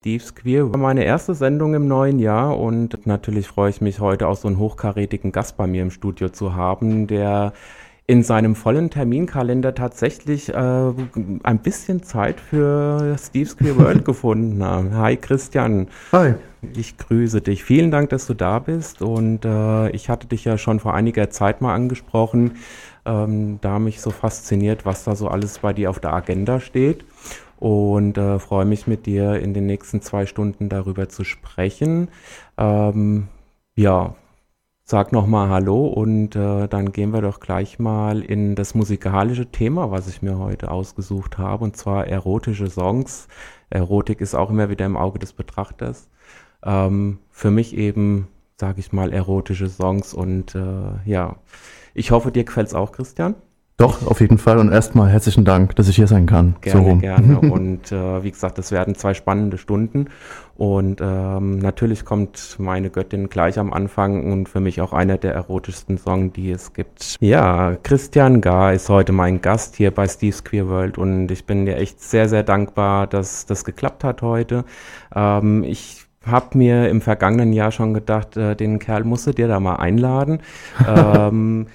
Steve's Queer war meine erste Sendung im neuen Jahr und natürlich freue ich mich heute auch so einen hochkarätigen Gast bei mir im Studio zu haben, der in seinem vollen Terminkalender tatsächlich äh, ein bisschen Zeit für Steve's Queer World gefunden hat. Hi Christian. Hi. Ich grüße dich. Vielen Dank, dass du da bist und äh, ich hatte dich ja schon vor einiger Zeit mal angesprochen, ähm, da mich so fasziniert, was da so alles bei dir auf der Agenda steht und äh, freue mich mit dir in den nächsten zwei Stunden darüber zu sprechen. Ähm, ja, sag nochmal Hallo und äh, dann gehen wir doch gleich mal in das musikalische Thema, was ich mir heute ausgesucht habe, und zwar erotische Songs. Erotik ist auch immer wieder im Auge des Betrachters. Ähm, für mich eben, sage ich mal, erotische Songs und äh, ja, ich hoffe, dir gefällt es auch, Christian. Doch, auf jeden Fall. Und erstmal herzlichen Dank, dass ich hier sein kann. Gerne, so gerne. Und äh, wie gesagt, das werden zwei spannende Stunden. Und ähm, natürlich kommt meine Göttin gleich am Anfang und für mich auch einer der erotischsten Songs, die es gibt. Ja, Christian Gar ist heute mein Gast hier bei Steve's Queer World und ich bin dir echt sehr, sehr dankbar, dass das geklappt hat heute. Ähm, ich habe mir im vergangenen Jahr schon gedacht, äh, den Kerl musst du dir da mal einladen. ähm,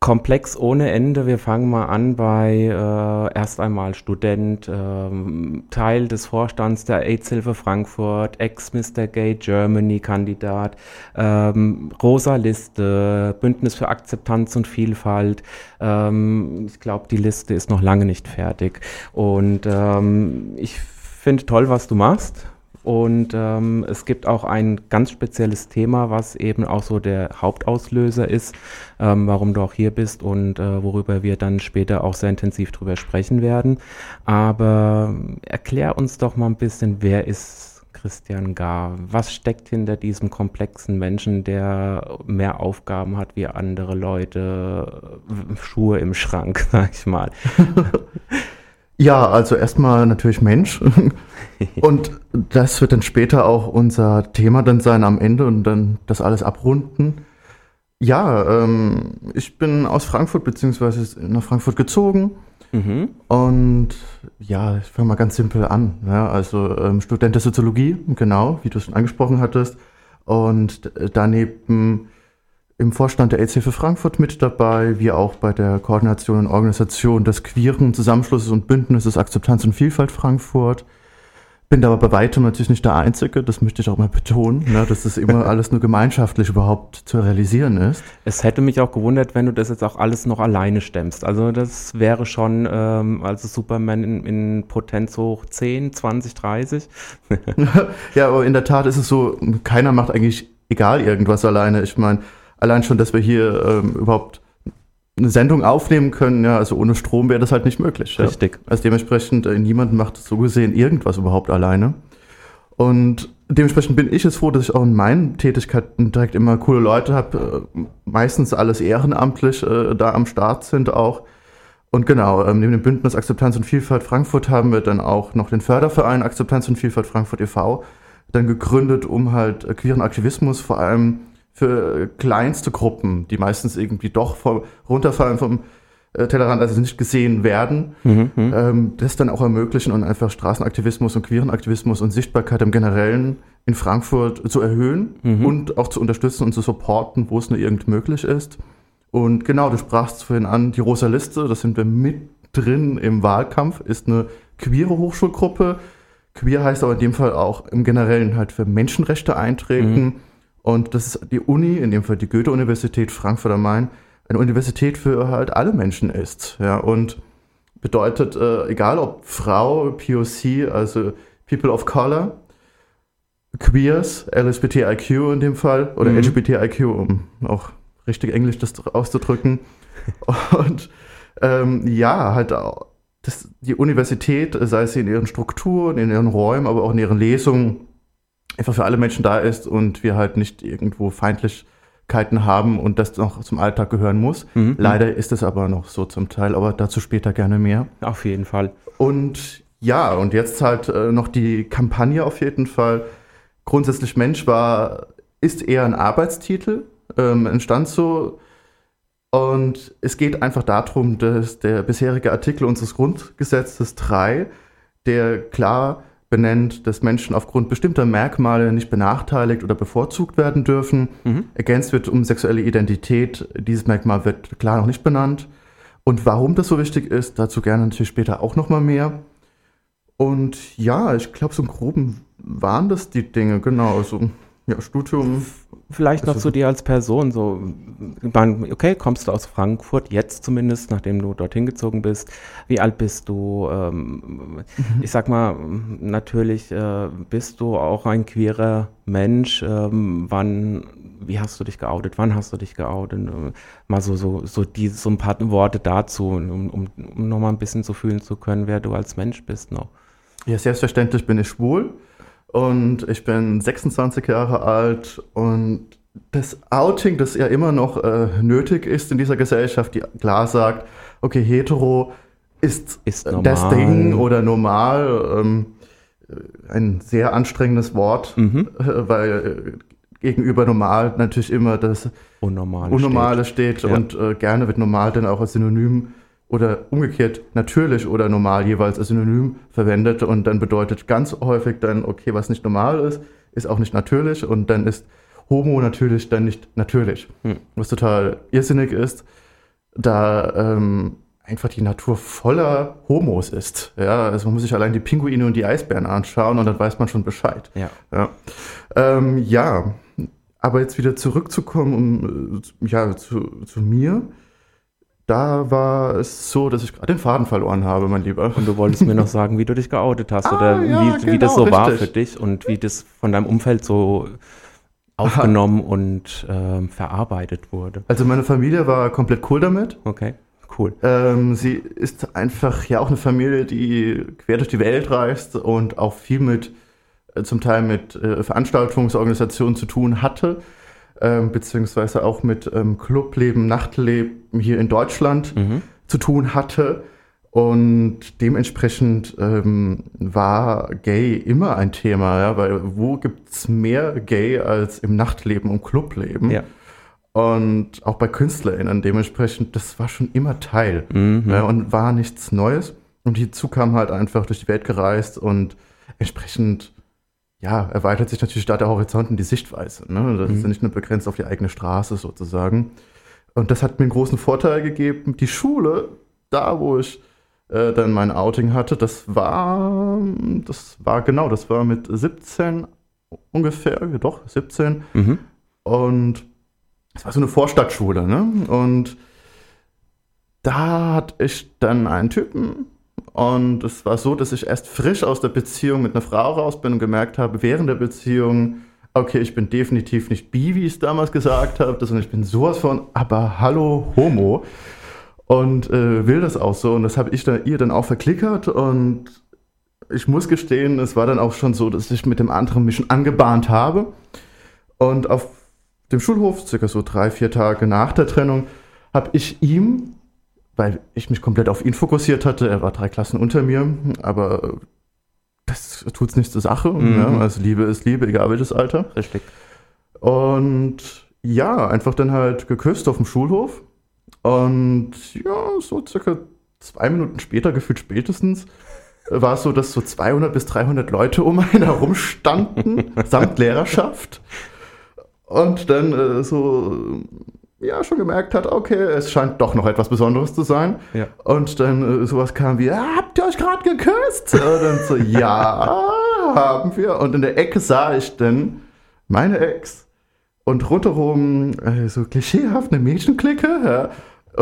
komplex ohne Ende. Wir fangen mal an bei äh, erst einmal Student, ähm, Teil des Vorstands der AIDS-Hilfe Frankfurt, Ex-Mr. Gay Germany Kandidat, ähm, Rosa Liste, Bündnis für Akzeptanz und Vielfalt. Ähm, ich glaube, die Liste ist noch lange nicht fertig. Und ähm, ich finde toll, was du machst. Und ähm, es gibt auch ein ganz spezielles Thema, was eben auch so der Hauptauslöser ist, ähm, warum du auch hier bist und äh, worüber wir dann später auch sehr intensiv drüber sprechen werden. Aber erklär uns doch mal ein bisschen, wer ist Christian Gar? Was steckt hinter diesem komplexen Menschen, der mehr Aufgaben hat wie andere Leute, Schuhe im Schrank, sag ich mal? Ja, also erstmal natürlich Mensch. und das wird dann später auch unser Thema dann sein am Ende und dann das alles abrunden. Ja, ähm, ich bin aus Frankfurt beziehungsweise nach Frankfurt gezogen. Mhm. Und ja, ich fange mal ganz simpel an. Ja, also ähm, Student der Soziologie, genau, wie du es schon angesprochen hattest. Und daneben im Vorstand der AIDS-Hilfe Frankfurt mit dabei, wie auch bei der Koordination und Organisation des queeren Zusammenschlusses und Bündnisses Akzeptanz und Vielfalt Frankfurt. Bin aber bei weitem natürlich nicht der Einzige, das möchte ich auch mal betonen, ne, dass das immer alles nur gemeinschaftlich überhaupt zu realisieren ist. Es hätte mich auch gewundert, wenn du das jetzt auch alles noch alleine stemmst. Also das wäre schon ähm, also Superman in, in Potenz hoch 10, 20, 30. ja, aber in der Tat ist es so, keiner macht eigentlich egal irgendwas alleine. Ich meine, allein schon, dass wir hier ähm, überhaupt eine Sendung aufnehmen können, ja, also ohne Strom wäre das halt nicht möglich. Richtig. Ja. Also dementsprechend, äh, niemand macht so gesehen irgendwas überhaupt alleine. Und dementsprechend bin ich es froh, dass ich auch in meinen Tätigkeiten direkt immer coole Leute habe, äh, meistens alles ehrenamtlich äh, da am Start sind auch. Und genau, ähm, neben dem Bündnis Akzeptanz und Vielfalt Frankfurt haben wir dann auch noch den Förderverein Akzeptanz und Vielfalt Frankfurt e.V. dann gegründet, um halt äh, queeren Aktivismus vor allem für kleinste Gruppen, die meistens irgendwie doch vom, runterfallen vom äh, Tellerrand, also nicht gesehen werden, mhm, mhm, ähm, das dann auch ermöglichen und einfach Straßenaktivismus und queeren Aktivismus und Sichtbarkeit im Generellen in Frankfurt zu erhöhen mhm. und auch zu unterstützen und zu supporten, wo es nur irgend möglich ist. Und genau, du sprachst vorhin an, die Rosa Liste, das sind wir mit drin im Wahlkampf, ist eine queere Hochschulgruppe. Queer heißt aber in dem Fall auch im Generellen halt für Menschenrechte eintreten. Mhm und das ist die Uni, in dem Fall die Goethe-Universität Frankfurt am Main, eine Universität für halt alle Menschen ist. Ja, und bedeutet, äh, egal ob Frau, POC, also People of Color, Queers, LSBTIQ in dem Fall, oder mhm. LGBTIQ, um auch richtig Englisch das auszudrücken. Und ähm, ja, halt das, die Universität, sei sie in ihren Strukturen, in ihren Räumen, aber auch in ihren Lesungen, einfach für alle Menschen da ist und wir halt nicht irgendwo Feindlichkeiten haben und das noch zum Alltag gehören muss. Mhm. Leider ist es aber noch so zum Teil, aber dazu später gerne mehr. Auf jeden Fall. Und ja, und jetzt halt äh, noch die Kampagne auf jeden Fall. Grundsätzlich Mensch war, ist eher ein Arbeitstitel, ähm, entstand so. Und es geht einfach darum, dass der bisherige Artikel unseres Grundgesetzes 3, der klar benennt, dass Menschen aufgrund bestimmter Merkmale nicht benachteiligt oder bevorzugt werden dürfen. Mhm. Ergänzt wird um sexuelle Identität. Dieses Merkmal wird klar noch nicht benannt. Und warum das so wichtig ist, dazu gerne natürlich später auch nochmal mehr. Und ja, ich glaube, so im Groben waren das die Dinge, genau. Also, ja, Studium. Vielleicht noch zu dir als Person, so, man, okay, kommst du aus Frankfurt, jetzt zumindest, nachdem du dorthin gezogen bist. Wie alt bist du? Ähm, Ich sag mal, natürlich äh, bist du auch ein queerer Mensch. Ähm, wann, wie hast du dich geoutet? Wann hast du dich geoutet? Äh, Mal so, so, so, die, so ein paar Worte dazu, um, um, um nochmal ein bisschen so fühlen zu können, wer du als Mensch bist noch. Ja, selbstverständlich bin ich schwul und ich bin 26 Jahre alt und das Outing, das ja immer noch äh, nötig ist in dieser Gesellschaft, die klar sagt, okay, hetero ist, Ist äh, das. Ding oder normal, ähm, äh, ein sehr anstrengendes Wort, Mhm. äh, weil äh, gegenüber normal natürlich immer das Unnormal. Unnormale steht, Ja. und äh, gerne wird normal dann auch als Synonym oder umgekehrt natürlich oder normal jeweils als Synonym verwendet und dann bedeutet ganz häufig dann, okay, was nicht normal ist, ist auch nicht natürlich und dann ist Homo natürlich dann nicht natürlich. Hm. Was total irrsinnig ist, da ähm, einfach die Natur voller Homos ist. Ja, also man muss sich allein die Pinguine und die Eisbären anschauen und dann weiß man schon Bescheid. Ja. Ja, ähm, ja. aber jetzt wieder zurückzukommen um, ja, zu, zu mir. Da war es so, dass ich gerade den Faden verloren habe, mein Lieber. Und du wolltest mir noch sagen, wie du dich geoutet hast Ah, oder ja, wie, wie das genau, so war richtig. für dich und wie das von deinem Umfeld so aufgenommen und ähm, verarbeitet wurde. Also meine Familie war komplett cool damit. Okay, cool. Ähm, sie ist einfach ja auch eine Familie, die quer durch die Welt reist und auch viel mit, äh, zum Teil mit äh, Veranstaltungsorganisationen zu tun hatte, ähm, beziehungsweise auch mit ähm, Clubleben, Nachtleben hier in Deutschland Mhm. zu tun hatte. Und dementsprechend ähm, war Gay immer ein Thema, ja, weil wo gibt's mehr Gay als im Nachtleben und Clubleben? Ja. Und auch bei KünstlerInnen dementsprechend, das war schon immer Teil Mhm. ja, und war nichts Neues. Und hierzu kam halt einfach durch die Welt gereist und entsprechend, ja, erweitert sich natürlich da der Horizont und die Sichtweise. Ne? Das ist ja nicht nur begrenzt auf die eigene Straße sozusagen. Und das hat mir einen großen Vorteil gegeben. Die Schule, da wo ich äh, dann mein Outing hatte, das war, das war genau, das war mit 17 ungefähr, doch, 17. Mhm. Und es war so eine Vorstadtschule, ne? Und da hatte ich dann einen Typen. Und es war so, dass ich erst frisch aus der Beziehung mit einer Frau raus bin und gemerkt habe, während der Beziehung, okay, ich bin definitiv nicht bi, wie ich es damals gesagt habe, sondern ich bin sowas von, aber hallo, Homo. Und äh, will das auch so. Und das habe ich da, ihr dann auch verklickert. Und ich muss gestehen, es war dann auch schon so, dass ich mit dem anderen mich schon angebahnt habe. Und auf dem Schulhof, circa so drei, vier Tage nach der Trennung, habe ich ihm, weil ich mich komplett auf ihn fokussiert hatte, er war drei Klassen unter mir, aber das tut's nicht zur Sache. Mhm. Ja, also Liebe ist Liebe, egal welches Alter. Richtig. Und ja, einfach dann halt geküsst auf dem Schulhof. Und ja, so circa zwei Minuten später, gefühlt spätestens, war es so, dass so 200 bis 300 Leute um einen herum standen, samt Lehrerschaft. Und dann äh, so, ja, schon gemerkt hat, okay, es scheint doch noch etwas Besonderes zu sein. Ja. Und dann äh, sowas kam wie, "Ah, habt ihr euch gerade geküsst? Und dann so, ja, haben wir. Und in der Ecke sah ich dann meine Ex und rundherum äh, so klischeehaft eine Mädchenklicke ja,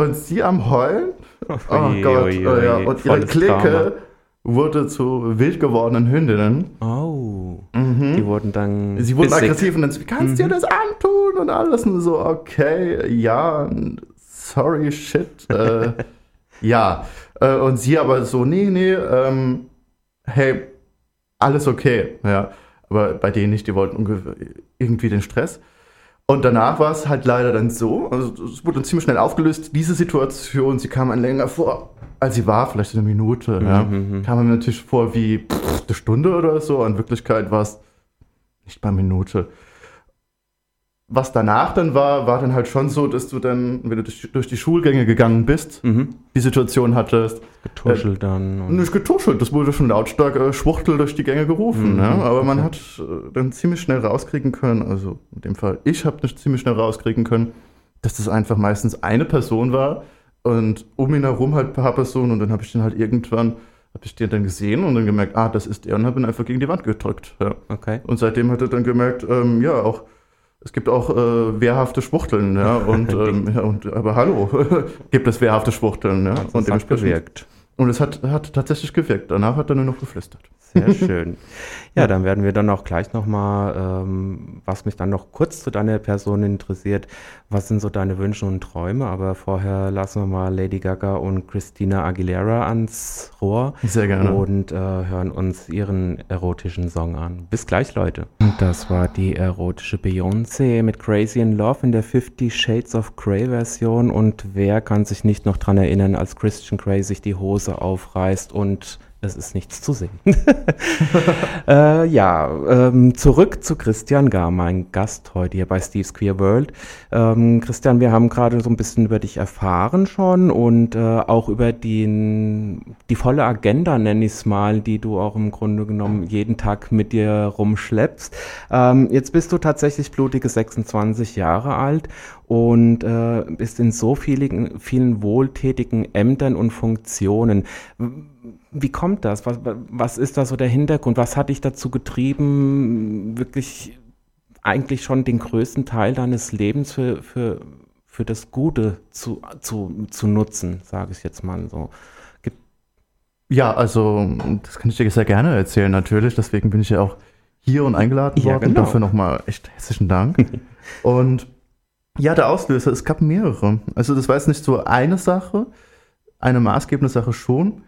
und sie am Heulen. Oh Ui, Gott, ui, oh ja. und ihre Clique wurde zu wild gewordenen Hündinnen. Oh. Die wurden dann. Mhm. Sie wurden bissig. aggressiv und dann so, wie kannst du dir das antun und alles und so, okay, ja, sorry, shit, äh, ja. Äh, und sie aber so, nee, nee, ähm, hey, alles okay, ja. Aber bei denen nicht, die wollten irgendwie den Stress. Und danach war es halt leider dann so, also es wurde dann ziemlich schnell aufgelöst, diese Situation, sie kam ein länger vor, als sie war, vielleicht eine Minute, ja. Mhm, Kam mir natürlich vor wie pff, eine Stunde oder so, in Wirklichkeit war es nicht mal eine Minute. Was danach dann war, war dann halt schon so, dass du dann, wenn du durch, durch die Schulgänge gegangen bist, Mhm. die Situation hattest. Getuschelt dann. und- Nicht getuschelt, das wurde schon lautstark äh, Schwuchtel durch die Gänge gerufen. Mhm, ne? Aber man okay. hat äh, dann ziemlich schnell rauskriegen können, also in dem Fall, ich habe nicht ziemlich schnell rauskriegen können, dass das einfach meistens eine Person war und um ihn herum halt ein paar Personen und dann habe ich den halt irgendwann, habe ich den dann gesehen und dann gemerkt, ah, das ist er und habe ihn einfach gegen die Wand gedrückt. Ja. Okay. Und seitdem hat er dann gemerkt, ähm, ja, auch es gibt auch äh, wehrhafte Schwuchteln, ja, und, ähm, ja, und aber hallo, gibt es wehrhafte Schwuchteln, ja, und dementsprechend- gewirkt. Und es hat, hat tatsächlich gewirkt. Danach hat er nur noch geflüstert. Sehr schön. Ja, dann werden wir dann auch gleich nochmal, ähm, was mich dann noch kurz zu deiner Person interessiert, was sind so deine Wünsche und Träume? Aber vorher lassen wir mal Lady Gaga und Christina Aguilera ans Rohr Sehr gerne. und äh, hören uns ihren erotischen Song an. Bis gleich, Leute. Und das war die erotische Beyoncé mit Crazy in Love in der Fifty Shades of Grey Version. Und wer kann sich nicht noch dran erinnern, als Christian Grey sich die Hose aufreißt und es ist nichts zu sehen. äh, ja, ähm, zurück zu Christian Gar, mein Gast heute hier bei Steve's Queer World. Ähm, Christian, wir haben gerade so ein bisschen über dich erfahren schon und äh, auch über den, die volle Agenda, nenne ich es mal, die du auch im Grunde genommen jeden Tag mit dir rumschleppst. Ähm, jetzt bist du tatsächlich blutige 26 Jahre alt und äh, bist in so vielen, vielen wohltätigen Ämtern und Funktionen. Wie kommt das? Was, was ist da so der Hintergrund? Was hat dich dazu getrieben, wirklich eigentlich schon den größten Teil deines Lebens für, für, für das Gute zu, zu, zu nutzen, sage ich jetzt mal so. Ja, also das kann ich dir sehr gerne erzählen, natürlich. Deswegen bin ich ja auch hier und eingeladen Ja, worden. genau. Dafür nochmal echt herzlichen Dank. und ja, der Auslöser, es gab mehrere. Also das war jetzt nicht so eine Sache, eine maßgebende Sache schon,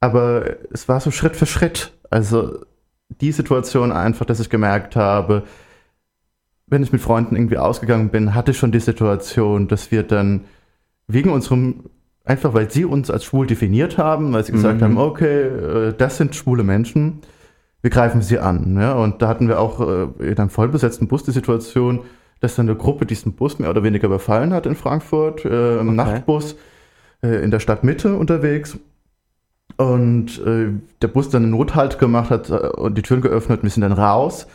aber es war so Schritt für Schritt. Also die Situation einfach, dass ich gemerkt habe, wenn ich mit Freunden irgendwie ausgegangen bin, hatte ich schon die Situation, dass wir dann wegen unserem, einfach weil sie uns als schwul definiert haben, weil sie gesagt Mhm. haben, okay, äh, das sind schwule Menschen, wir greifen sie an. Ja? Und da hatten wir auch äh, in einem vollbesetzten Bus die Situation, dass dann eine Gruppe diesen Bus mehr oder weniger überfallen hat in Frankfurt, äh, im Okay. Nachtbus äh, in der Stadtmitte unterwegs. Und äh, der Bus dann einen Nothalt gemacht hat äh, und die Türen geöffnet, wir sind dann raus.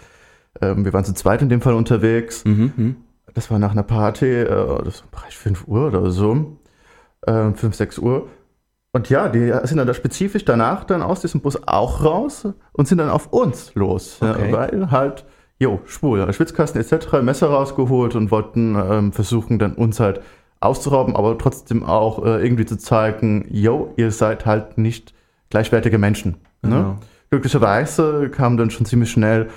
Ähm, wir waren zu zweit in dem Fall unterwegs. Mhm, mhm. Das war nach einer Party, äh, das war Bereich 5 Uhr oder so. Ähm, 5, 6 Uhr. Und ja, die sind dann da spezifisch danach dann aus diesem Bus auch raus und sind dann auf uns los. Okay. Ja, weil halt, jo, schwul, Schwitzkasten etc., Messer rausgeholt und wollten ähm, versuchen, dann uns halt auszurauben, aber trotzdem auch äh, irgendwie zu zeigen, jo, ihr seid halt nicht gleichwertige Menschen. Ne? Genau. Glücklicherweise kam dann schon ziemlich schnell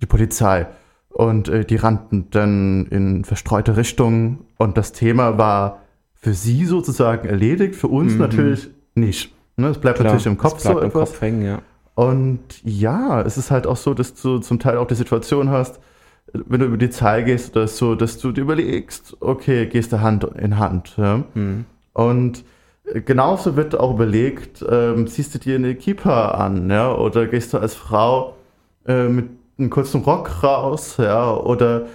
die Polizei und äh, die rannten dann in verstreute Richtungen und das Thema war für sie sozusagen erledigt, für uns Mhm. natürlich nicht. Ne, es bleibt Klar, natürlich im Kopf so im etwas. Kopf hängen, ja. Und ja, es ist halt auch so, dass du zum Teil auch die Situation hast, wenn du über die Zahl gehst, oder so, dass du dir überlegst, okay, gehst du Hand in Hand. Ja? Mhm. Und genauso wird auch überlegt, ähm, ziehst du dir eine Kippa an, ja, oder gehst du als Frau äh, mit einem kurzen Rock raus, ja, oder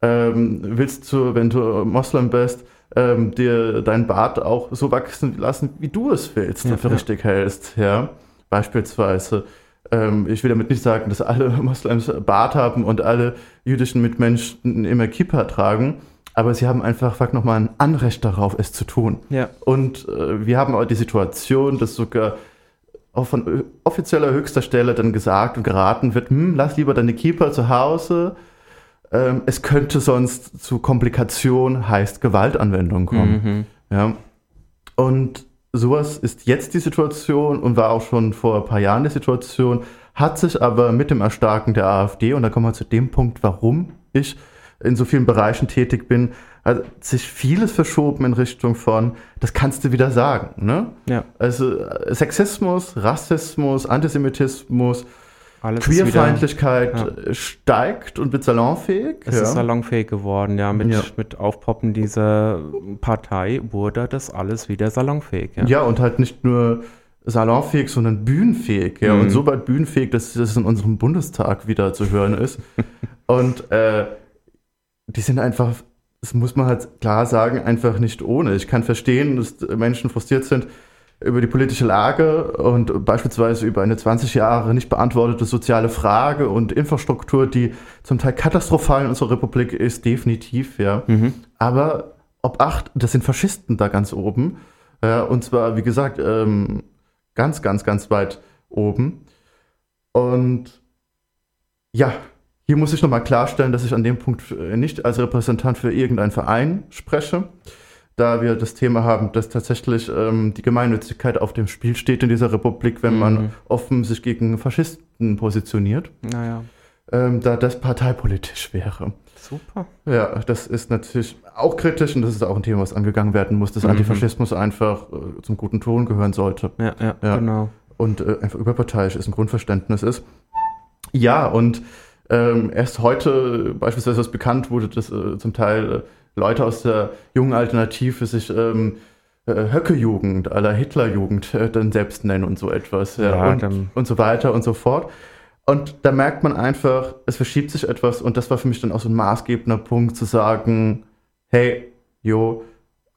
ähm, willst du, wenn du Moslem bist, ähm, dir deinen Bart auch so wachsen lassen, wie du es willst, Ja, dafür ja. richtig hältst, ja, beispielsweise. Ähm, ich will damit nicht sagen, dass alle Moslems Bart haben und alle jüdischen Mitmenschen immer Kippa tragen, aber sie haben einfach fuck nochmal ein Anrecht darauf, es zu tun. Ja, Und äh, wir haben auch die Situation, dass sogar auch von offizieller höchster Stelle dann gesagt und geraten wird, hm, lass lieber deine Keeper zu Hause. Ähm, es könnte sonst zu Komplikationen, heißt Gewaltanwendung kommen. Mhm. Ja. Und sowas ist jetzt die Situation und war auch schon vor ein paar Jahren die Situation, hat sich aber mit dem Erstarken der AfD, und da kommen wir zu dem Punkt, warum ich in so vielen Bereichen tätig bin, hat sich vieles verschoben in Richtung von, das kannst du wieder sagen. Ne? ja. Also äh, Sexismus, Rassismus, Antisemitismus, Alles ist wieder- Queerfeindlichkeit ja. steigt und wird salonfähig. Es ist salonfähig geworden, ja. Mit, Ja. mit Aufpoppen dieser Partei wurde das alles wieder salonfähig, ja. Ja. und halt nicht nur salonfähig, sondern bühnenfähig. Ja, Mhm. und so weit bühnenfähig, dass es in unserem Bundestag wieder zu hören ist. und äh, die sind einfach, das muss man halt klar sagen, einfach nicht ohne. Ich kann verstehen, dass Menschen frustriert sind über die politische Lage und beispielsweise über eine 20 Jahre nicht beantwortete soziale Frage und Infrastruktur, die zum Teil katastrophal in unserer Republik ist, definitiv, ja. Mhm. Aber ob acht, das sind Faschisten da ganz oben. Ja, und zwar, wie gesagt, ähm, ganz, ganz, ganz weit oben. Und ja, hier muss ich nochmal klarstellen, dass ich an dem Punkt äh, nicht als Repräsentant für irgendeinen Verein spreche, da wir das Thema haben, dass tatsächlich ähm, die Gemeinnützigkeit auf dem Spiel steht in dieser Republik, wenn mhm. man offen sich gegen Faschisten positioniert. Naja. Ähm, da das parteipolitisch wäre. Super. Ja, das ist natürlich auch kritisch und das ist auch ein Thema, was angegangen werden muss, dass mhm. Antifaschismus einfach äh, zum guten Ton gehören sollte. Ja, ja, ja. genau. Und äh, einfach überparteiisch ist, ein Grundverständnis ist. Ja, und ähm, erst heute beispielsweise was bekannt wurde, dass äh, zum Teil äh, Leute aus der jungen Alternative sich ähm, äh, Höcke-Jugend aller Hitler-Jugend äh, dann selbst nennen und so etwas. Ja, ja und, und so weiter und so fort. Und da merkt man einfach, es verschiebt sich etwas und das war für mich dann auch so ein maßgebender Punkt zu sagen, hey, jo,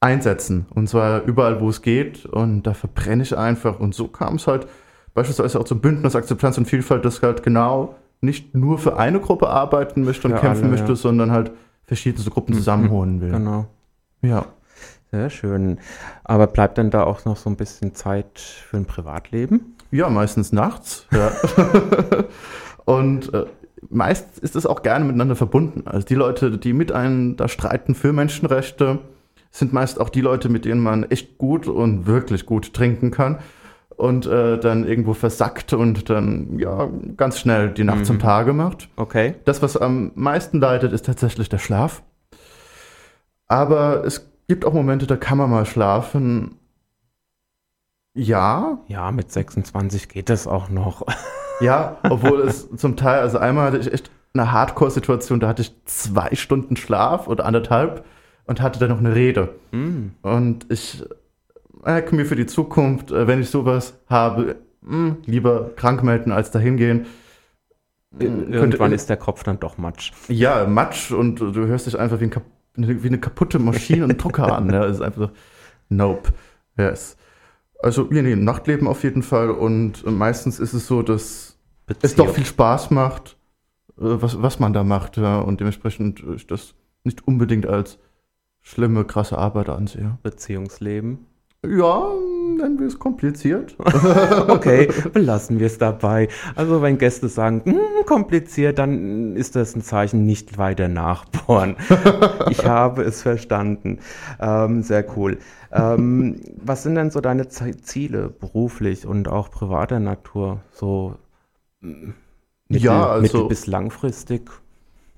einsetzen. Und zwar überall, wo es geht. Und da verbrenne ich einfach. Und so kam es halt beispielsweise auch zum Bündnis Akzeptanz und Vielfalt, das halt genau nicht nur für eine Gruppe arbeiten möchte und für kämpfen alle, möchte, ja. sondern halt verschiedene Gruppen zusammenholen will. Genau. Ja. Sehr schön. Aber bleibt dann da auch noch so ein bisschen Zeit für ein Privatleben? Ja, meistens nachts. Ja. und äh, meist ist es auch gerne miteinander verbunden. Also die Leute, die mit einem da streiten für Menschenrechte, sind meist auch die Leute, mit denen man echt gut und wirklich gut trinken kann und äh, dann irgendwo versackt und dann ja ganz schnell die Nacht mhm. zum Tage macht. Okay. Das, was am meisten leidet, ist tatsächlich der Schlaf. Aber es gibt auch Momente, da kann man mal schlafen, ja. Ja, mit 26 geht das auch noch. Ja, obwohl es zum Teil, also einmal hatte ich echt eine Hardcore-Situation, da hatte ich zwei Stunden Schlaf oder anderthalb und hatte dann noch eine Rede. Mm. Und ich merke mir für die Zukunft, äh, wenn ich sowas habe, mh, hm, lieber krank melden als dahin gehen. Äh, irgendwann Könnte, ist der Kopf dann doch Matsch. Ja, Matsch und du hörst dich einfach wie, ein, wie eine kaputte Maschine und Drucker an. Ja, es ist einfach so, nope. Yes. Also, ja, nee, Nachtleben auf jeden Fall. Und meistens ist es so, dass Beziehung. es doch viel Spaß macht, äh, was, was man da macht. Ja, und dementsprechend ich das nicht unbedingt als schlimme, krasse Arbeit ansehe. Beziehungsleben. Ja, nennen wir es kompliziert. okay, belassen wir es dabei. Also wenn Gäste sagen, hm, kompliziert, dann ist das ein Zeichen, nicht weiter nachbohren. ich habe es verstanden. Ähm, sehr cool. Ähm, was sind denn so deine Ziele beruflich und auch privater Natur? So mittel, ja, also, mittel bis langfristig?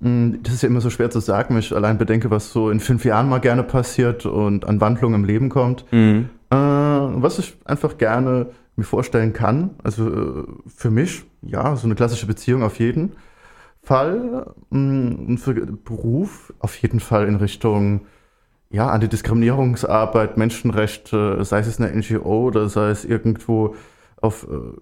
Hm, das ist ja immer so schwer zu sagen, wenn ich allein bedenke, was so in fünf Jahren mal gerne passiert und an Wandlung im Leben kommt. Mhm. Äh, was ich einfach gerne mir vorstellen kann, also äh, für mich, ja, so eine klassische Beziehung auf jeden Fall. Hm, und für Beruf auf jeden Fall in Richtung ja, Antidiskriminierungsarbeit, Menschenrechte, sei es eine NGO oder sei es irgendwo auf äh,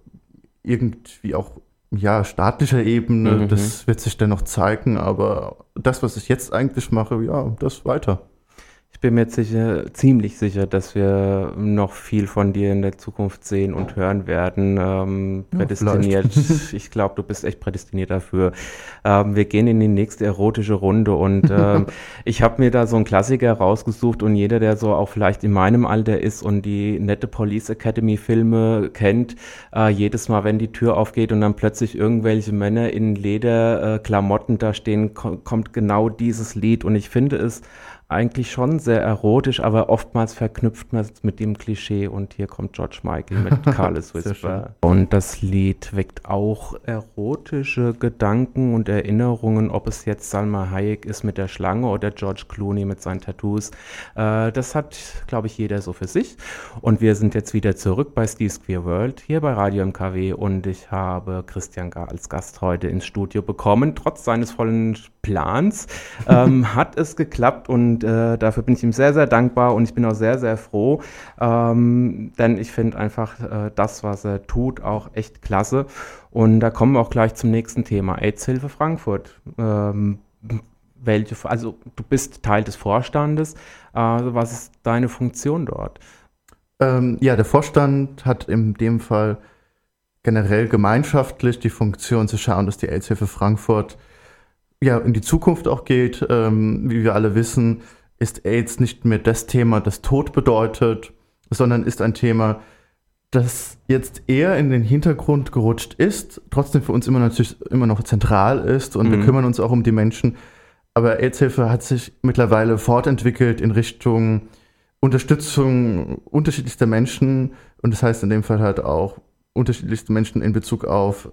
irgendwie auch ja, staatlicher Ebene, mhm. das wird sich dann noch zeigen, aber das, was ich jetzt eigentlich mache, ja, das weiter bin mir sicher, ziemlich sicher, dass wir noch viel von dir in der Zukunft sehen und hören werden. Ähm, prädestiniert. ich glaube, du bist echt prädestiniert dafür. Ähm, wir gehen in die nächste erotische Runde und ähm, ich habe mir da so einen Klassiker rausgesucht und jeder, der so auch vielleicht in meinem Alter ist und die nette Police Academy Filme kennt, äh, jedes Mal, wenn die Tür aufgeht und dann plötzlich irgendwelche Männer in Lederklamotten äh, da stehen, kommt genau dieses Lied und ich finde es eigentlich schon sehr erotisch, aber oftmals verknüpft man es mit dem Klischee und hier kommt George Michael mit Carlos Whisper. und das Lied weckt auch erotische Gedanken und Erinnerungen, ob es jetzt Salma Hayek ist mit der Schlange oder George Clooney mit seinen Tattoos. Äh, das hat, glaube ich, jeder so für sich. Und wir sind jetzt wieder zurück bei Steve's Queer World hier bei Radio MKW und ich habe Christian Gar als Gast heute ins Studio bekommen, trotz seines vollen Plans. ähm, hat es geklappt und äh, dafür bin ich ihm sehr, sehr dankbar und ich bin auch sehr, sehr froh, ähm, denn ich finde einfach äh, das, was er tut, auch echt klasse. Und da kommen wir auch gleich zum nächsten Thema, AIDS-Hilfe Frankfurt. Ähm, welche, also du bist Teil des Vorstandes. Äh, was ist deine Funktion dort? Ähm, ja, der Vorstand hat in dem Fall generell gemeinschaftlich die Funktion zu schauen, dass die AIDS-Hilfe Frankfurt ja in die Zukunft auch geht. Ähm, wie wir alle wissen, ist AIDS nicht mehr das Thema, das Tod bedeutet, sondern ist ein Thema, das jetzt eher in den Hintergrund gerutscht ist, trotzdem für uns immer natürlich immer noch zentral ist und mhm. wir kümmern uns auch um die Menschen. Aber AIDS-Hilfe hat sich mittlerweile fortentwickelt in Richtung Unterstützung unterschiedlichster Menschen und das heißt in dem Fall halt auch unterschiedlichste Menschen in Bezug auf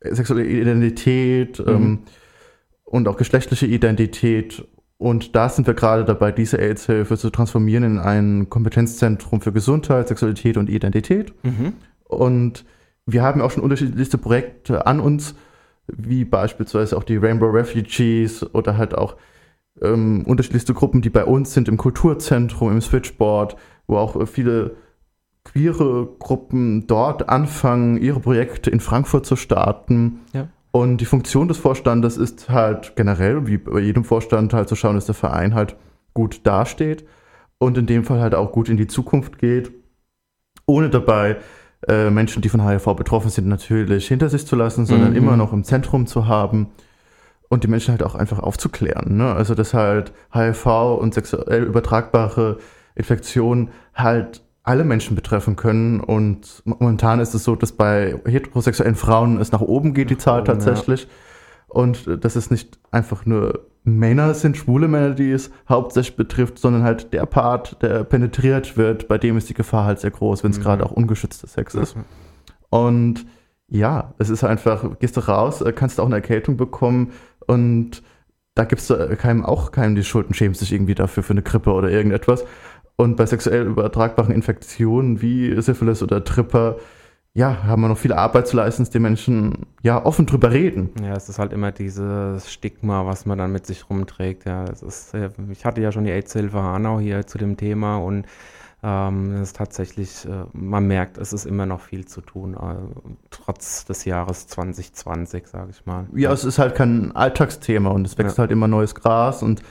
sexuelle Identität mhm. ähm, und auch geschlechtliche Identität. Und da sind wir gerade dabei, diese AIDS-Hilfe zu transformieren in ein Kompetenzzentrum für Gesundheit, Sexualität und Identität. Mhm. Und wir haben auch schon unterschiedlichste Projekte an uns, wie beispielsweise auch die Rainbow Refugees oder halt auch ähm, unterschiedlichste Gruppen, die bei uns sind im Kulturzentrum, im Switchboard, wo auch viele queere Gruppen dort anfangen, ihre Projekte in Frankfurt zu starten. Ja. Und die Funktion des Vorstandes ist halt generell, wie bei jedem Vorstand, halt zu schauen, dass der Verein halt gut dasteht und in dem Fall halt auch gut in die Zukunft geht, ohne dabei äh, Menschen, die von HIV betroffen sind, natürlich hinter sich zu lassen, sondern mhm. immer noch im Zentrum zu haben und die Menschen halt auch einfach aufzuklären. Ne? Also dass halt HIV und sexuell übertragbare Infektionen halt alle Menschen betreffen können. Und momentan ist es so, dass bei heterosexuellen Frauen es nach oben geht, die Zahl tatsächlich. Ja. Und dass es nicht einfach nur Männer sind, schwule Männer, die es hauptsächlich betrifft, sondern halt der Part, der penetriert wird, bei dem ist die Gefahr halt sehr groß, wenn es mhm. gerade auch ungeschützter Sex ist. Mhm. Und ja, es ist einfach, gehst du raus, äh, kannst auch eine Erkältung bekommen und da gibst du äh, keinem auch keinem die Schuld und schämst dich irgendwie dafür für eine Grippe oder irgendetwas. Und bei sexuell übertragbaren Infektionen wie Syphilis oder Tripper, ja, haben wir noch viel Arbeit zu leisten, dass die Menschen ja offen drüber reden. Ja, es ist halt immer dieses Stigma, was man dann mit sich rumträgt. Ja, es ist, ich hatte ja schon die AIDS-Hilfe Hanau hier zu dem Thema und ähm, es ist tatsächlich, äh, man merkt, es ist immer noch viel zu tun, äh, trotz des Jahres 2020, sage ich mal. Ja, es ist halt kein Alltagsthema und es wächst ja. halt immer neues Gras und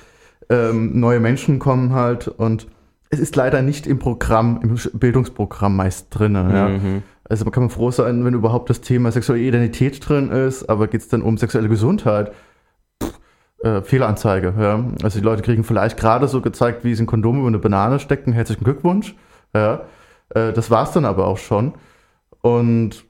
ähm, neue Menschen kommen halt und es ist leider nicht im Programm, im Bildungsprogramm meist drin. Ja. Mhm. Also man kann froh sein, wenn überhaupt das Thema sexuelle Identität drin ist, aber geht es dann um sexuelle Gesundheit? Pff, äh, Fehlanzeige. Ja. Also die Leute kriegen vielleicht gerade so gezeigt, wie sie ein Kondom über eine Banane stecken. Herzlichen Glückwunsch. Ja. Äh, das war's dann aber auch schon. Und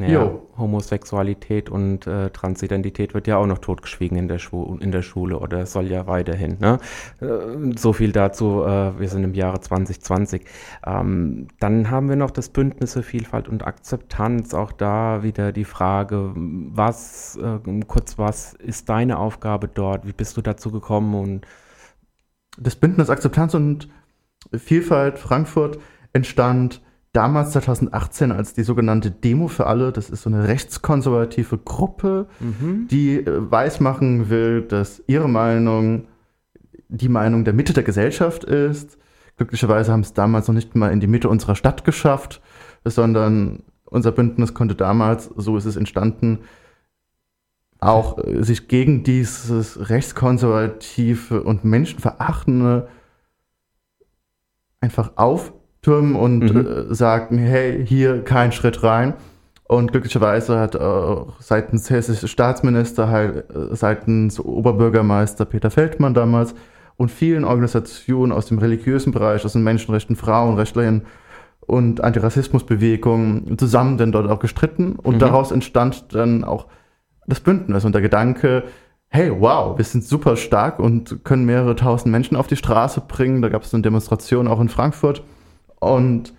ja, Homosexualität und äh, Transidentität wird ja auch noch totgeschwiegen in der, in der Schule oder soll ja weiterhin. Ne? Äh, so viel dazu, äh, wir sind im Jahre 2020. Ähm, dann haben wir noch das Bündnis für Vielfalt und Akzeptanz. Auch da wieder die Frage, was, äh, kurz was ist deine Aufgabe dort? Wie bist du dazu gekommen? Und das Bündnis Akzeptanz und Vielfalt Frankfurt entstand damals 2018 als die sogenannte Demo für alle. Das ist so eine rechtskonservative Gruppe, mhm. die äh, weismachen will, dass ihre Meinung die Meinung der Mitte der Gesellschaft ist. Glücklicherweise haben es damals noch nicht mal in die Mitte unserer Stadt geschafft, sondern unser Bündnis konnte damals, so ist es entstanden, auch äh, sich gegen dieses rechtskonservative und menschenverachtende einfach auf Türmen und mhm. äh, sagten, hey, hier kein Schritt rein. Und glücklicherweise hat äh, seitens hessische Staatsminister, halt, äh, seitens Oberbürgermeister Peter Feldmann damals und vielen Organisationen aus dem religiösen Bereich, aus den Menschenrechten, Frauenrechtlern und Antirassismusbewegungen zusammen dann dort auch gestritten. Und mhm. daraus entstand dann auch das Bündnis und der Gedanke, hey, wow, wir sind super stark und können mehrere tausend Menschen auf die Straße bringen. Da gab es eine Demonstration auch in Frankfurt. Und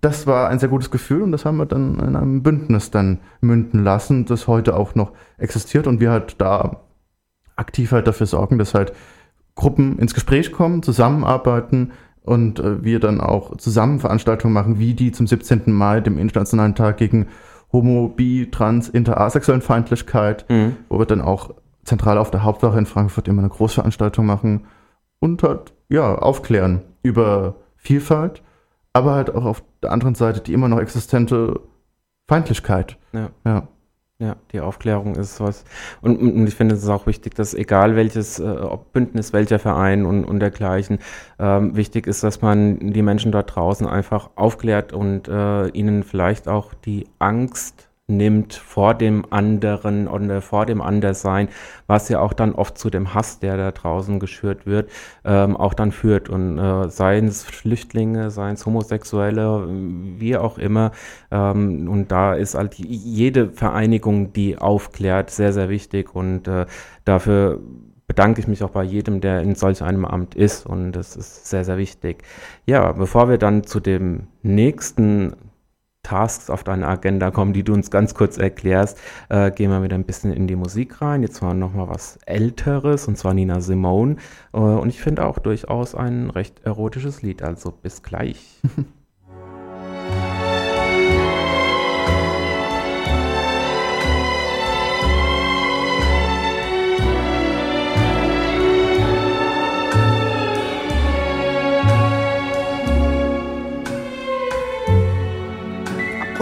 das war ein sehr gutes Gefühl und das haben wir dann in einem Bündnis dann münden lassen, das heute auch noch existiert und wir halt da aktiv halt dafür sorgen, dass halt Gruppen ins Gespräch kommen, zusammenarbeiten und äh, wir dann auch zusammen Veranstaltungen machen, wie die zum 17. Mai, dem Internationalen Tag gegen Homo, Bi, Trans, Inter, Asexuellen Feindlichkeit, mhm. wo wir dann auch zentral auf der Hauptwache in Frankfurt immer eine Großveranstaltung machen und halt, ja, aufklären über Vielfalt aber halt auch auf der anderen Seite die immer noch existente Feindlichkeit. Ja. ja. Ja, die Aufklärung ist was. Und, und ich finde es ist auch wichtig, dass egal welches, äh, ob Bündnis, welcher Verein und, und dergleichen, ähm, wichtig ist, dass man die Menschen dort draußen einfach aufklärt und äh, ihnen vielleicht auch die Angst nimmt vor dem anderen oder vor dem Anderssein, was ja auch dann oft zu dem Hass, der da draußen geschürt wird, ähm, auch dann führt. Und äh, seien es Flüchtlinge, seien es Homosexuelle, wie auch immer. Ähm, und da ist halt jede Vereinigung, die aufklärt, sehr, sehr wichtig. Und äh, dafür bedanke ich mich auch bei jedem, der in solch einem Amt ist. Und das ist sehr, sehr wichtig. Ja, bevor wir dann zu dem nächsten Tasks auf deine Agenda kommen, die du uns ganz kurz erklärst, äh, gehen wir wieder ein bisschen in die Musik rein. Jetzt mal was Älteres, und zwar Nina Simone. Äh, und ich finde auch durchaus ein recht erotisches Lied. Also bis gleich.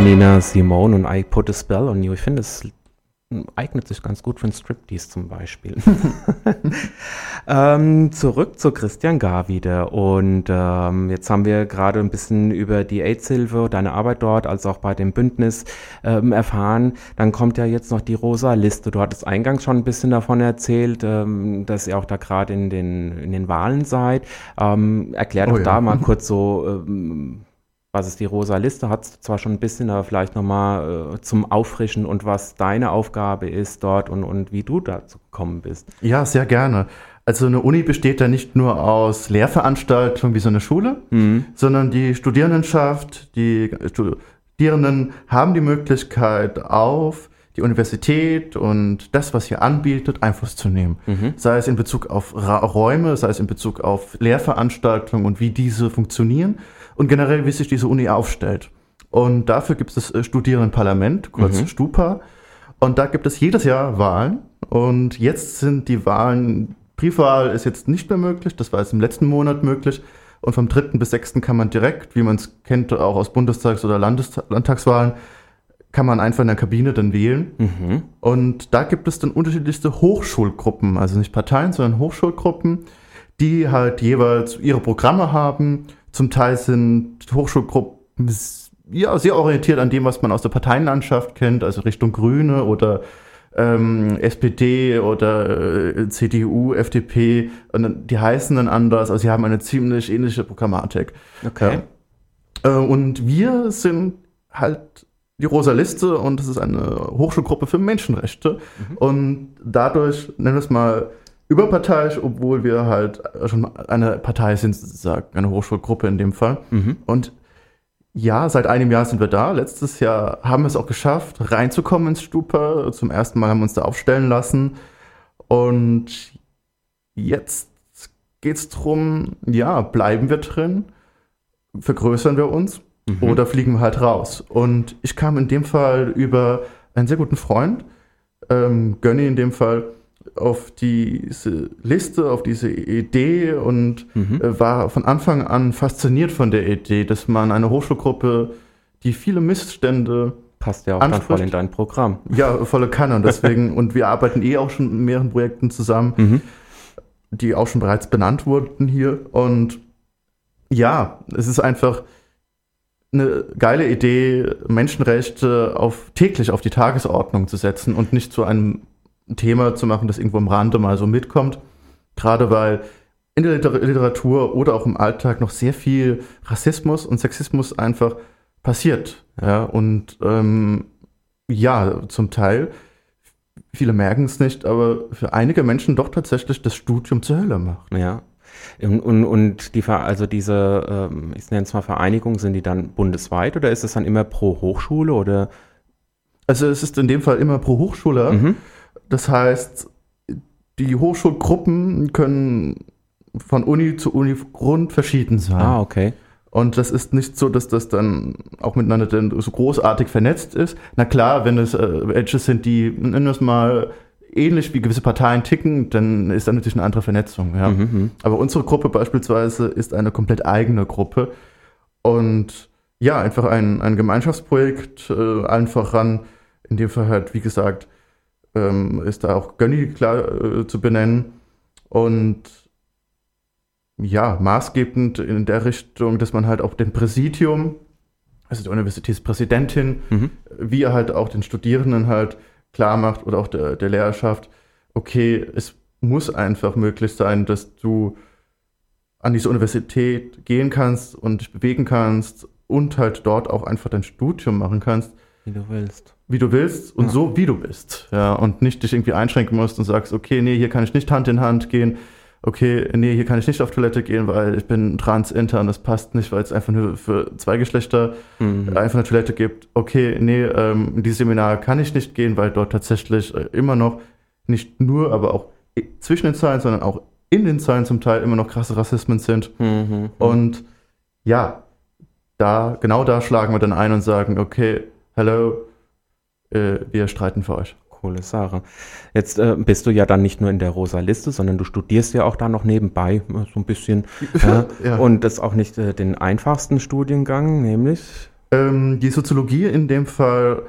Nina Simone und I Put a Spell on You. Ich finde, es eignet sich ganz gut für ein Striptease zum Beispiel. ähm, zurück zu Christian Gar wieder. Und ähm, jetzt haben wir gerade ein bisschen über die AIDS-Hilfe, deine Arbeit dort, als auch bei dem Bündnis ähm, erfahren. Dann kommt ja jetzt noch die rosa Liste. Du hattest eingangs schon ein bisschen davon erzählt, ähm, dass ihr auch da gerade in den, in den Wahlen seid. Ähm, erklär doch Oh ja. da mal kurz so, ähm, was ist die rosa Liste? Hat zwar schon ein bisschen, aber vielleicht nochmal äh, zum Auffrischen und was deine Aufgabe ist dort und, und wie du dazu gekommen bist. Ja, sehr gerne. Also eine Uni besteht ja nicht nur aus Lehrveranstaltungen wie so eine Schule, sondern die Studierendenschaft, die Studierenden haben die Möglichkeit auf die Universität und das, was hier anbietet, Einfluss zu nehmen. Sei es in Bezug auf Ra Räume, sei es in Bezug auf Lehrveranstaltungen und wie diese funktionieren und generell, wie sich diese Uni aufstellt. Und dafür gibt es das äh, Studierendenparlament, kurz Stupa. Und da gibt es jedes Jahr Wahlen. Und jetzt sind die Wahlen, Briefwahl ist jetzt nicht mehr möglich, das war jetzt im letzten Monat möglich. Und vom 3. bis 6. kann man direkt, wie man es kennt, auch aus Bundestags- oder Landes Landtagswahlen, kann man einfach in der Kabine dann wählen. Mhm. Und da gibt es dann unterschiedlichste Hochschulgruppen, also nicht Parteien, sondern Hochschulgruppen, die halt jeweils ihre Programme haben. Zum Teil sind Hochschulgruppen ja, sehr orientiert an dem, was man aus der Parteienlandschaft kennt, also Richtung Grüne oder ähm, SPD oder äh, CDU, FDP, und die heißen dann anders, also sie haben eine ziemlich ähnliche Programmatik. Okay. Ja. Äh, und wir sind halt die Rosa Liste und das ist eine Hochschulgruppe für Menschenrechte. Und dadurch, nennen wir es mal, überparteiisch, obwohl wir halt schon eine Partei sind, sozusagen, eine Hochschulgruppe in dem Fall. Mhm. Und ja, seit einem Jahr sind wir da. Letztes Jahr haben wir es auch geschafft, reinzukommen ins Stupa. Zum ersten Mal haben wir uns da aufstellen lassen. Und jetzt geht es darum, ja, bleiben wir drin, vergrößern wir uns Mhm. oder fliegen wir halt raus. Und ich kam in dem Fall über einen sehr guten Freund, ähm, Gönny in dem Fall, auf diese Liste, auf diese Idee und Mhm. äh, war von Anfang an fasziniert von der Idee, dass man eine Hochschulgruppe, die viele Missstände Passt ja auch dann voll Anspricht- in dein Programm. ja, volle Kanne. Und deswegen, und wir arbeiten eh auch schon in mehreren Projekten zusammen, Mhm. die auch schon bereits benannt wurden hier. Und ja, es ist einfach eine geile Idee, Menschenrechte auf, täglich auf die Tagesordnung zu setzen und nicht zu einem Thema zu machen, das irgendwo am Rande mal so mitkommt. Gerade weil in der Liter- Literatur oder auch im Alltag noch sehr viel Rassismus und Sexismus einfach passiert. Ja, und ähm, ja, zum Teil, viele merken es nicht, aber für einige Menschen doch tatsächlich das Studium zur Hölle macht. Ja. Und, und, die, also diese, ähm, ich nenne es mal Vereinigungen, sind die dann bundesweit oder ist es dann immer pro Hochschule oder? Also es ist in dem Fall immer pro Hochschule. Mhm. Das heißt, die Hochschulgruppen können von Uni zu Uni grund verschieden sein. Ah, okay. Und das ist nicht so, dass das dann auch miteinander dann so großartig vernetzt ist. Na klar, wenn es äh, welche sind, die, nennen wir es mal, ähnlich wie gewisse Parteien ticken, dann ist da natürlich eine andere Vernetzung. Ja. Mhm. Aber unsere Gruppe beispielsweise ist eine komplett eigene Gruppe. Und ja, einfach ein, ein Gemeinschaftsprojekt, äh, allen voran, in dem Fall halt, wie gesagt, ähm, ist da auch Gönny klar äh, zu benennen. Und ja, maßgebend in der Richtung, dass man halt auch den Präsidium, also die Universitätspräsidentin, Mhm. wie er halt auch den Studierenden halt klar macht oder auch der, der Lehrerschaft, okay, es muss einfach möglich sein, dass du an diese Universität gehen kannst und dich bewegen kannst und halt dort auch einfach dein Studium machen kannst, Wie du willst. Wie du willst und Ja. so wie du bist. Ja, und nicht dich irgendwie einschränken musst und sagst, okay, nee, hier kann ich nicht Hand in Hand gehen. Okay, nee, hier kann ich nicht auf Toilette gehen, weil ich bin trans inter und das passt nicht, weil es einfach nur für zwei Geschlechter Mhm. einfach eine Toilette gibt. Okay, nee, ähm, in dieses Seminar kann ich nicht gehen, weil dort tatsächlich äh, immer noch nicht nur, aber auch zwischen den Zeilen, sondern auch in den Zeilen zum Teil immer noch krasse Rassismen sind. Mhm. Und ja, da, genau da schlagen wir dann ein und sagen, okay, hello, äh, wir streiten für euch. Coole Sache. Jetzt äh, bist du ja dann nicht nur in der rosa Liste, sondern du studierst ja auch da noch nebenbei äh, so ein bisschen. Ja. Und das auch nicht äh, den einfachsten Studiengang, nämlich. Ähm, die Soziologie in dem Fall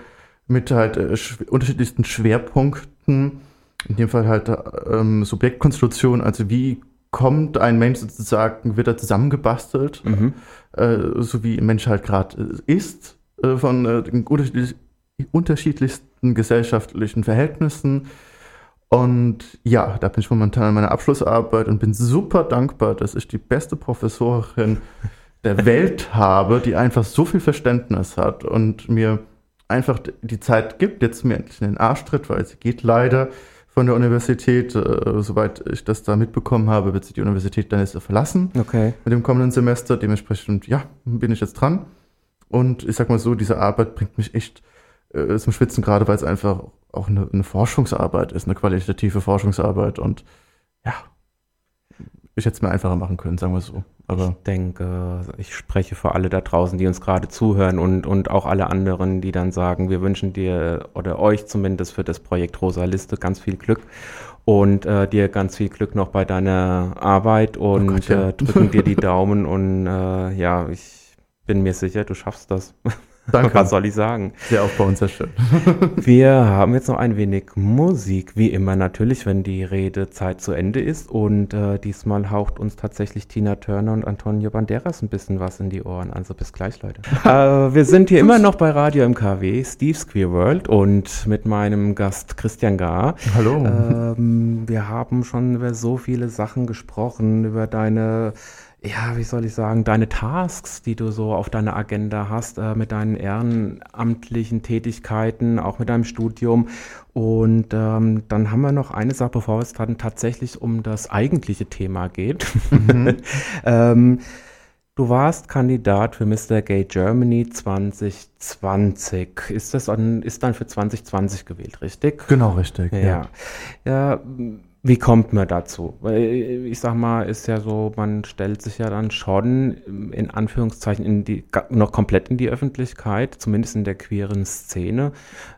mit halt äh, schw unterschiedlichsten Schwerpunkten, in dem Fall halt ähm, Subjektkonstitution, also wie kommt ein Mensch sozusagen, wird er zusammengebastelt, Mhm. äh, so wie ein Mensch halt gerade ist, äh, von äh, den unterschiedlich, unterschiedlichsten gesellschaftlichen Verhältnissen. Und ja, da bin ich momentan in meiner Abschlussarbeit und bin super dankbar, dass ich die beste Professorin der Welt habe, die einfach so viel Verständnis hat und mir einfach die Zeit gibt, jetzt mir endlich in den Arsch tritt, weil sie geht leider von der Universität. Äh, soweit ich das da mitbekommen habe, wird sie die Universität dann jetzt verlassen Okay. mit dem kommenden Semester. Dementsprechend, ja, bin ich jetzt dran. Und ich sag mal so, diese Arbeit bringt mich echt äh, zum Schwitzen, gerade weil es einfach auch eine, eine Forschungsarbeit ist, eine qualitative Forschungsarbeit. Und ja, ich hätte es mir einfacher machen können, sagen wir so. Aber Ich denke, ich spreche für alle da draußen, die uns gerade zuhören und, und auch alle anderen, die dann sagen, wir wünschen dir oder euch zumindest für das Projekt Rosa Liste ganz viel Glück und äh, dir ganz viel Glück noch bei deiner Arbeit und Gott, ja. äh, drücken dir die Daumen und äh, ja, ich bin mir sicher, du schaffst das. Danke. Was soll ich sagen? Sehr aufbauend, sehr schön. Wir haben jetzt noch ein wenig Musik, wie immer natürlich, wenn die Redezeit zu Ende ist. Und äh, diesmal haucht uns tatsächlich Tina Turner und Antonio Banderas ein bisschen was in die Ohren. Also bis gleich, Leute. äh, wir sind hier immer noch bei Radio MKW, Steve's Queer World und mit meinem Gast Christian Gar. Hallo. Ähm, wir haben schon über so viele Sachen gesprochen, über deine ja, wie soll ich sagen, deine Tasks, die du so auf deiner Agenda hast, äh, mit deinen ehrenamtlichen Tätigkeiten, auch mit deinem Studium. Und ähm, dann haben wir noch eine Sache, bevor es dann tatsächlich um das eigentliche Thema geht. Mhm. ähm, du warst Kandidat für Mr. Gay Germany 2020. Ist das an, ist dann für 2020 gewählt, richtig? Genau, richtig. Ja. ja. ja wie kommt man dazu? Weil ich sag mal, ist ja so, man stellt sich ja dann schon in Anführungszeichen in die, noch komplett in die Öffentlichkeit, zumindest in der queeren Szene.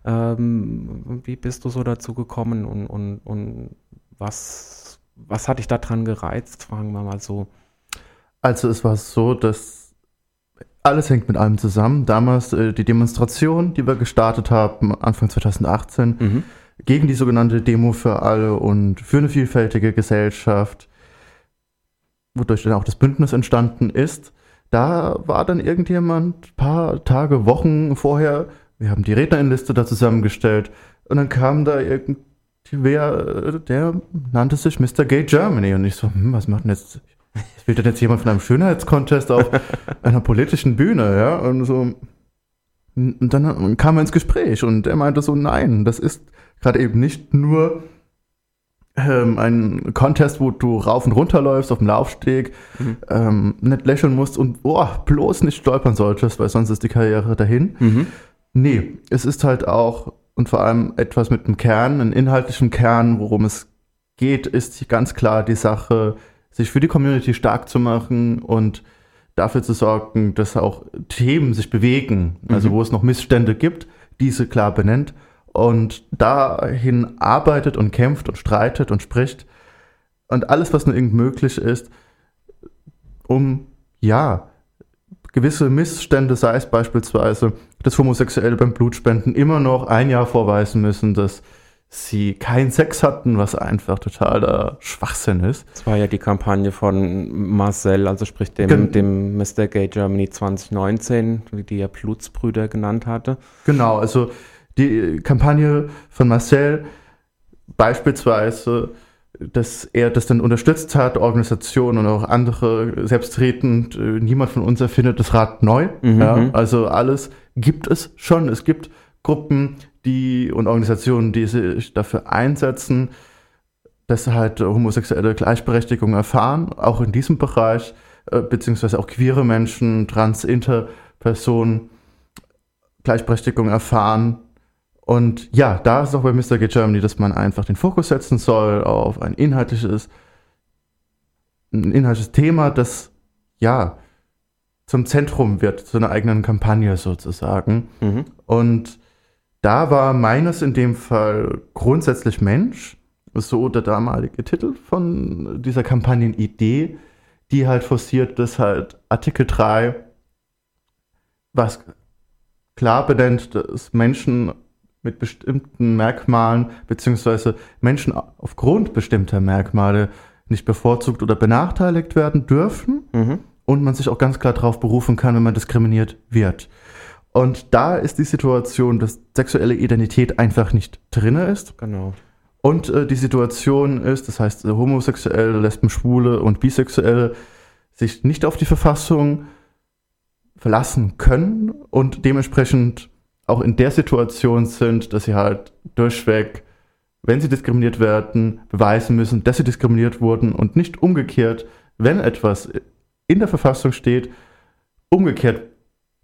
Ähm, wie bist du so dazu gekommen und, und, und was, was hat dich daran gereizt? Fragen wir mal so. Also es war so, dass alles hängt mit allem zusammen. Damals äh, die Demonstration, die wir gestartet haben, Anfang 2018. Mhm gegen die sogenannte Demo für alle und für eine vielfältige Gesellschaft, wodurch dann auch das Bündnis entstanden ist. Da war dann irgendjemand ein paar Tage, Wochen vorher, wir haben die Rednerinliste da zusammengestellt und dann kam da irgendwer, der nannte sich Mr. Gay Germany und ich so, hm, was macht denn jetzt, will denn jetzt jemand von einem Schönheitskontest auf einer politischen Bühne, ja, und so, und dann kam er ins Gespräch und er meinte so, nein, das ist gerade eben nicht nur ähm, ein Contest, wo du rauf und runter läufst auf dem Laufsteg, mhm. ähm, nicht lächeln musst und oh, bloß nicht stolpern solltest, weil sonst ist die Karriere dahin. Mhm. Nee, es ist halt auch und vor allem etwas mit einem Kern, einem inhaltlichen Kern, worum es geht, ist ganz klar die Sache, sich für die Community stark zu machen und dafür zu sorgen, dass auch Themen sich bewegen, also mhm. wo es noch Missstände gibt, diese klar benennt und dahin arbeitet und kämpft und streitet und spricht und alles, was nur irgend möglich ist, um, ja, gewisse Missstände, sei es beispielsweise, dass Homosexuelle beim Blutspenden immer noch ein Jahr vorweisen müssen, dass sie keinen Sex hatten, was einfach totaler Schwachsinn ist. Das war ja die Kampagne von Marcel, also sprich dem, Gen dem Mr. Gay Germany 2019, wie die er Blutsbrüder genannt hatte. Genau, also die Kampagne von Marcel beispielsweise, dass er das dann unterstützt hat, Organisationen und auch andere selbsttretend, äh, niemand von uns erfindet das Rad neu. Mhm. Ja, mhm. also alles gibt es schon. Es gibt Gruppen, die und Organisationen, die sich dafür einsetzen, dass halt homosexuelle Gleichberechtigung erfahren, auch in diesem Bereich, äh, beziehungsweise auch queere Menschen, trans, inter Personen Gleichberechtigung erfahren und ja, da ist auch bei Mr. Get Germany, dass man einfach den Fokus setzen soll auf ein inhaltliches, ein inhaltliches Thema, das ja zum Zentrum wird, zu einer eigenen Kampagne sozusagen. Mhm. Und da war meines in dem Fall grundsätzlich Mensch, so der damalige Titel von dieser Kampagnenidee, die halt forciert, dass halt Artikel 3, was klar benennt, dass Menschen mit bestimmten Merkmalen beziehungsweise Menschen aufgrund bestimmter Merkmale nicht bevorzugt oder benachteiligt werden dürfen mhm. und man sich auch ganz klar darauf berufen kann, wenn man diskriminiert wird. Und da ist die Situation, dass sexuelle Identität einfach nicht drin ist. Genau. Und äh, die Situation ist, das heißt, Homosexuelle, Lesben, Schwule und Bisexuelle sich nicht auf die Verfassung verlassen können und dementsprechend auch in der Situation sind, dass sie halt durchweg, wenn sie diskriminiert werden, beweisen müssen, dass sie diskriminiert wurden und nicht umgekehrt, wenn etwas in der Verfassung steht, umgekehrt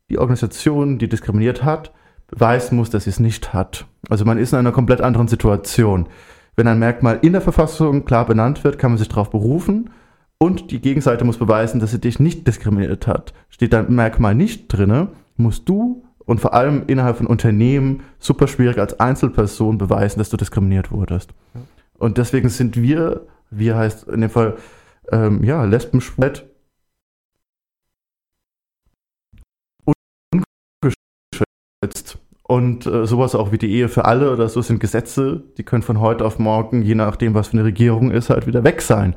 die Organisation, die diskriminiert hat, beweisen muss, dass sie es nicht hat. Also man ist in einer komplett anderen Situation. Wenn ein Merkmal in der Verfassung klar benannt wird, kann man sich darauf berufen und die Gegenseite muss beweisen, dass sie dich nicht diskriminiert hat. Steht dein Merkmal nicht drinne, musst du und vor allem innerhalb von Unternehmen super schwierig als Einzelperson beweisen, dass du diskriminiert wurdest. Und deswegen sind wir, wir heißt in dem Fall, ähm, ja, Lesben, Schwett, Und äh, sowas auch wie die Ehe für alle oder so sind Gesetze, die können von heute auf morgen, je nachdem, was für eine Regierung ist, halt wieder weg sein.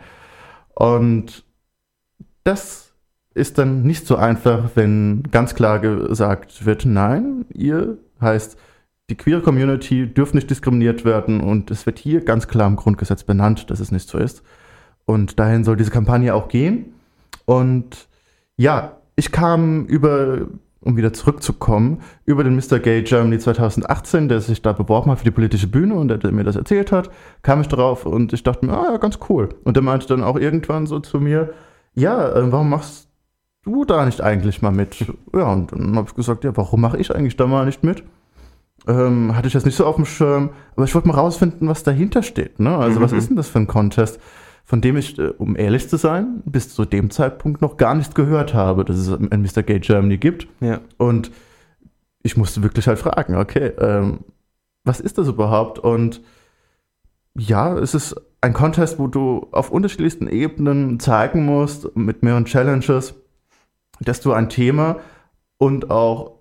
Und das ist dann nicht so einfach, wenn ganz klar gesagt wird, nein, ihr heißt, die queere Community dürfen nicht diskriminiert werden und es wird hier ganz klar im Grundgesetz benannt, dass es nicht so ist. Und dahin soll diese Kampagne auch gehen. Und ja, ich kam über, um wieder zurückzukommen, über den Mr. Gay Germany 2018, der sich da beworben hat für die politische Bühne und der, mir das erzählt hat, kam ich darauf und ich dachte mir, ah ja, ganz cool. Und der meinte dann auch irgendwann so zu mir, ja, äh, warum machst du da nicht eigentlich mal mit? Ja, und dann habe ich gesagt, ja, warum mache ich eigentlich da mal nicht mit? Ähm, hatte ich das nicht so auf dem Schirm, aber ich wollte mal rausfinden, was dahinter steht. Ne? Also, mhm. was ist denn das für ein Contest? von dem ich, äh, um ehrlich zu sein, bis zu dem Zeitpunkt noch gar nichts gehört habe, dass es ein Mr. Gay Germany gibt. Ja. Und ich musste wirklich halt fragen, okay, ähm, was ist das überhaupt? Und ja, es ist ein Contest, wo du auf unterschiedlichsten Ebenen zeigen musst, mit mehreren Challenges, dass du ein Thema und auch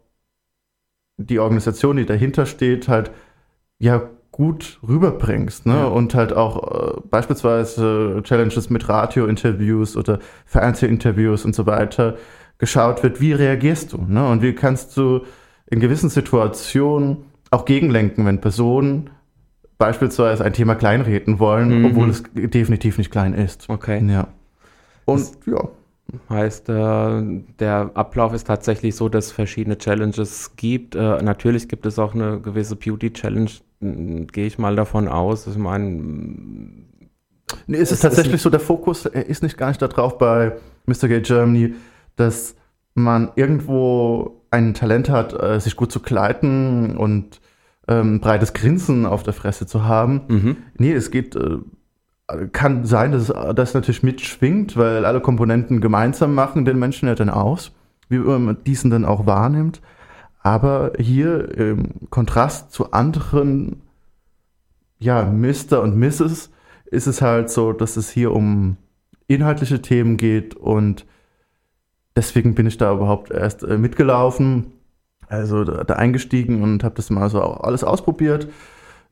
die Organisation, die dahinter steht, halt ja gut rüberbringst, ne? Ja. Und halt auch äh, beispielsweise Challenges mit Radio-Interviews oder Fernsehinterviews und so weiter geschaut wird, wie reagierst du, ne? Und wie kannst du in gewissen Situationen auch gegenlenken, wenn Personen beispielsweise ein Thema kleinreden wollen, mhm. obwohl es definitiv nicht klein ist. Okay. Ja. Und das ja. Heißt, äh, der Ablauf ist tatsächlich so, dass es verschiedene Challenges gibt. Äh, natürlich gibt es auch eine gewisse Beauty-Challenge, gehe ich mal davon aus. Ich meine. Nee, es, es ist tatsächlich ist so, der Fokus er ist nicht gar nicht darauf bei Mr. Gay Germany, dass man irgendwo ein Talent hat, äh, sich gut zu kleiden und ähm, breites Grinsen auf der Fresse zu haben. Mhm. Nee, es geht, äh, kann sein, dass das natürlich mitschwingt, weil alle Komponenten gemeinsam machen den Menschen ja dann aus, wie man diesen dann auch wahrnimmt. Aber hier im Kontrast zu anderen, ja, Mr. und Mrs. ist es halt so, dass es hier um inhaltliche Themen geht und deswegen bin ich da überhaupt erst äh, mitgelaufen, also da, eingestiegen und habe das mal so alles ausprobiert,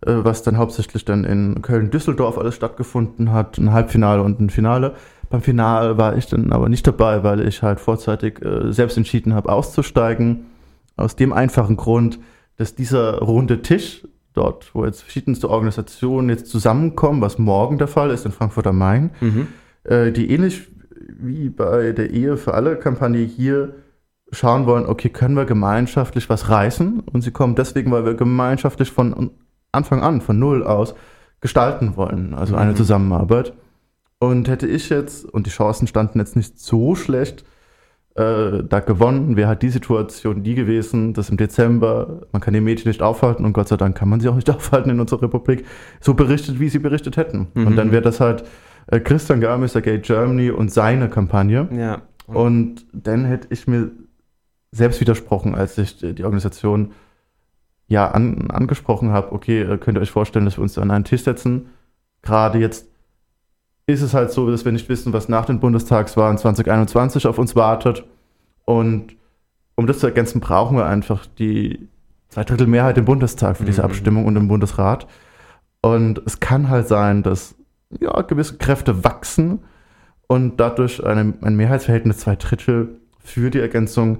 was dann hauptsächlich dann in Köln-Düsseldorf alles stattgefunden hat, ein Halbfinale und ein Finale. Beim Finale war ich dann aber nicht dabei, weil ich halt vorzeitig äh, selbst entschieden habe, auszusteigen aus dem einfachen Grund, dass dieser runde Tisch dort, wo jetzt verschiedenste Organisationen jetzt zusammenkommen, was morgen der Fall ist in Frankfurt am Main, mhm. äh, die ähnlich wie bei der Ehe für alle Kampagne hier schauen wollen, okay, können wir gemeinschaftlich was reißen? Und sie kommen deswegen, weil wir gemeinschaftlich von Anfang an, von Null aus, gestalten wollen, also eine mhm. Zusammenarbeit. Und hätte ich jetzt, und die Chancen standen jetzt nicht so schlecht, äh, da gewonnen. Wäre halt die Situation die gewesen, dass im Dezember, man kann die Mädchen nicht aufhalten und Gott sei Dank kann man sie auch nicht aufhalten in unserer Republik, so berichtet, wie sie berichtet hätten. Mhm. Und dann wäre das halt äh, Christian Gar, Mr. Gay Germany und seine Kampagne. Ja. Und, und dann hätte ich mir selbst widersprochen, als ich die Organisation ja an, angesprochen habe, okay, äh, könnt ihr euch vorstellen, dass wir uns an einen Tisch setzen, gerade jetzt ist es halt so, dass wir nicht wissen, was nach den Bundestagswahlen 2021 auf uns wartet. Und um das zu ergänzen, brauchen wir einfach die Zweidrittelmehrheit im Bundestag für diese mhm. Abstimmung und im Bundesrat. Und es kann halt sein, dass ja, gewisse Kräfte wachsen und dadurch eine, ein Mehrheitsverhältnis zwei Drittel für die Ergänzung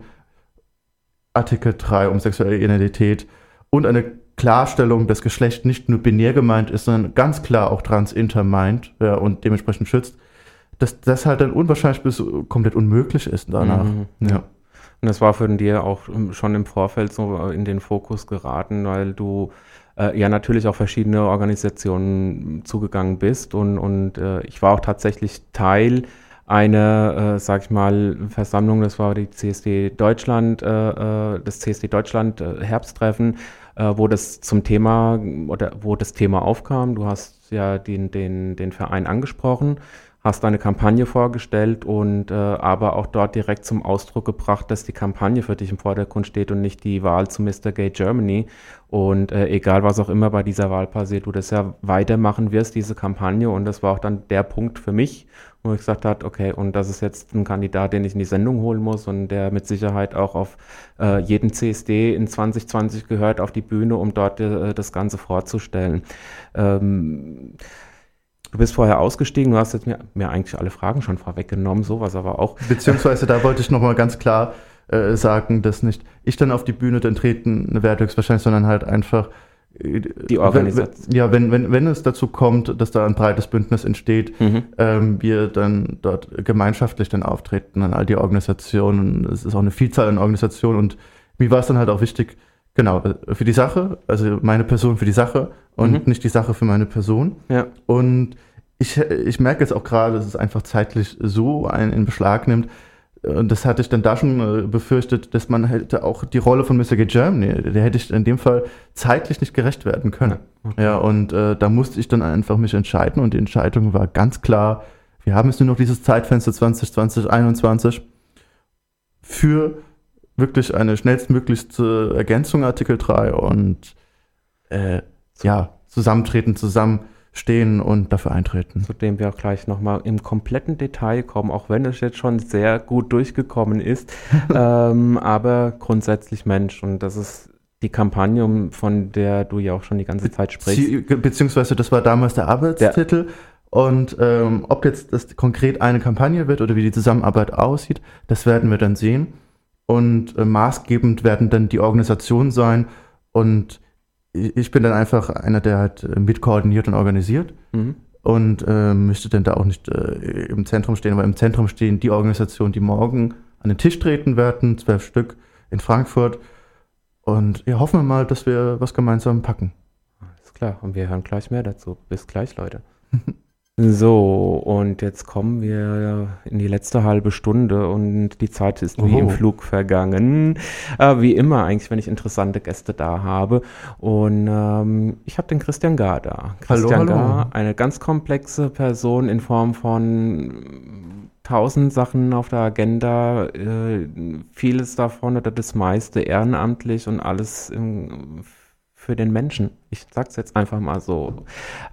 Artikel 3 um sexuelle Identität und eine Klarstellung, dass Geschlecht nicht nur binär gemeint ist, sondern ganz klar auch transinter meint ja, und dementsprechend schützt, dass das halt dann unwahrscheinlich bis komplett unmöglich ist danach. Mhm. Ja. Und das war für dir auch schon im Vorfeld so in den Fokus geraten, weil du äh, ja natürlich auch verschiedene Organisationen zugegangen bist und, und äh, ich war auch tatsächlich Teil einer, äh, sag ich mal, Versammlung, das war die CSD Deutschland, äh, äh, das CSD Deutschland äh, Herbsttreffen, äh, wo das zum Thema oder wo das Thema aufkam. Du hast ja den, den, den Verein angesprochen hast deine Kampagne vorgestellt und äh, aber auch dort direkt zum Ausdruck gebracht, dass die Kampagne für dich im Vordergrund steht und nicht die Wahl zu Mr. Gay Germany. Und äh, egal, was auch immer bei dieser Wahl passiert, du das ja weitermachen wirst, diese Kampagne. Und das war auch dann der Punkt für mich, wo ich gesagt habe, okay, und das ist jetzt ein Kandidat, den ich in die Sendung holen muss und der mit Sicherheit auch auf äh, jeden CSD in 2020 gehört auf die Bühne, um dort äh, das Ganze vorzustellen. Ähm, Du bist vorher ausgestiegen, du hast jetzt mir, mir eigentlich alle Fragen schon vorweggenommen, sowas aber auch. Beziehungsweise da wollte ich nochmal ganz klar äh, sagen, dass nicht ich dann auf die Bühne dann treten werde höchstwahrscheinlich, sondern halt einfach äh, die Organisation. Wenn, ja, wenn, wenn, wenn es dazu kommt, dass da ein breites Bündnis entsteht, mhm. ähm, wir dann dort gemeinschaftlich dann auftreten an all die Organisationen. Es ist auch eine Vielzahl an Organisationen und mir war es dann halt auch wichtig, genau, für die Sache, also meine Person für die Sache und mhm. nicht die Sache für meine Person. Ja. Und ich, ich merke jetzt auch gerade, dass es einfach zeitlich so einen in Beschlag nimmt. Und das hatte ich dann da schon äh, befürchtet, dass man hätte auch die Rolle von Mr. G. Germany, der hätte ich in dem Fall zeitlich nicht gerecht werden können. Ja, okay. ja und äh, da musste ich dann einfach mich entscheiden und die Entscheidung war ganz klar, wir haben jetzt nur noch dieses Zeitfenster 2020, 2021 für wirklich eine schnellstmöglichste Ergänzung Artikel 3 und äh, ja, zusammentreten, zusammenstehen und dafür eintreten. Zu dem wir auch gleich nochmal im kompletten Detail kommen, auch wenn es jetzt schon sehr gut durchgekommen ist. ähm, aber grundsätzlich Mensch und das ist die Kampagne, von der du ja auch schon die ganze Zeit sprichst. Be beziehungsweise das war damals der Arbeitstitel. Der und ähm, ob jetzt das konkret eine Kampagne wird oder wie die Zusammenarbeit aussieht, das werden wir dann sehen. Und äh, maßgebend werden dann die Organisationen sein und ich bin dann einfach einer, der halt äh, mitkoordiniert und organisiert mhm. und äh, müsste dann da auch nicht äh, im Zentrum stehen, aber im Zentrum stehen die Organisationen, die morgen an den Tisch treten werden, zwölf Stück in Frankfurt. Und ja, hoffen wir mal, dass wir was gemeinsam packen. Alles klar, und wir hören gleich mehr dazu. Bis gleich, Leute. So, und jetzt kommen wir in die letzte halbe Stunde und die Zeit ist wie im Flug vergangen. Äh, wie immer eigentlich, wenn ich interessante Gäste da habe. Und ähm, ich habe den Christian Gar da. Christian hallo, hallo. Gar, eine ganz komplexe Person in Form von tausend Sachen auf der Agenda, äh, vieles davon oder das meiste ehrenamtlich und alles im für den Menschen. Ich sag's jetzt einfach mal so.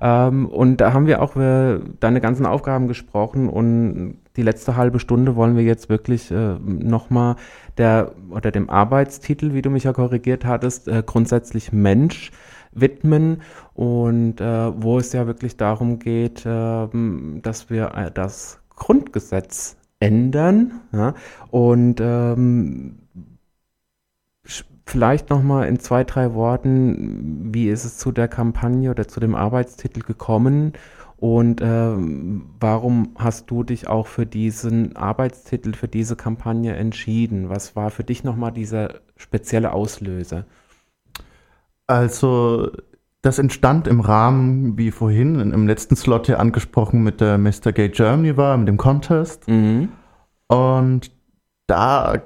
Ähm, und da haben wir auch über deine ganzen Aufgaben gesprochen und die letzte halbe Stunde wollen wir jetzt wirklich äh, nochmal der oder dem Arbeitstitel, wie du mich ja korrigiert hattest, äh, grundsätzlich Mensch widmen und äh, wo es ja wirklich darum geht, äh, dass wir äh, das Grundgesetz ändern ja, und ähm, Vielleicht nochmal in zwei, drei Worten, wie ist es zu der Kampagne oder zu dem Arbeitstitel gekommen und äh, warum hast du dich auch für diesen Arbeitstitel, für diese Kampagne entschieden? Was war für dich nochmal dieser spezielle Auslöser? Also, das entstand im Rahmen, wie vorhin im letzten Slot hier angesprochen, mit der Mr. Gay Germany war, mit dem Contest. Mhm. Und da äh,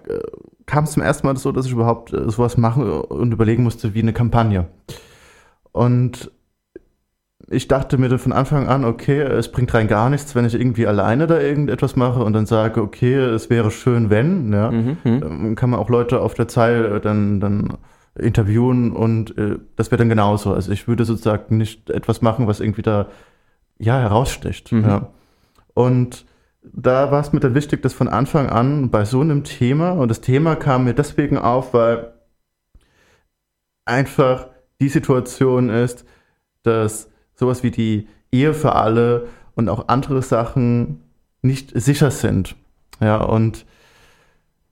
kam es zum ersten Mal so, dass ich überhaupt äh, sowas machen und überlegen musste wie eine Kampagne. Und ich dachte mir von Anfang an, okay, es bringt rein gar nichts, wenn ich irgendwie alleine da irgendetwas mache und dann sage, okay, es wäre schön, wenn, ja, mhm. Dann kann man auch Leute auf der Zeile dann, dann interviewen und äh, das wäre dann genauso. Also ich würde sozusagen nicht etwas machen, was irgendwie da ja heraussticht. Mhm. Ja. Und da war es mir dann wichtig, dass von Anfang an bei so einem Thema, und das Thema kam mir deswegen auf, weil einfach die Situation ist, dass sowas wie die Ehe für alle und auch andere Sachen nicht sicher sind. Ja, und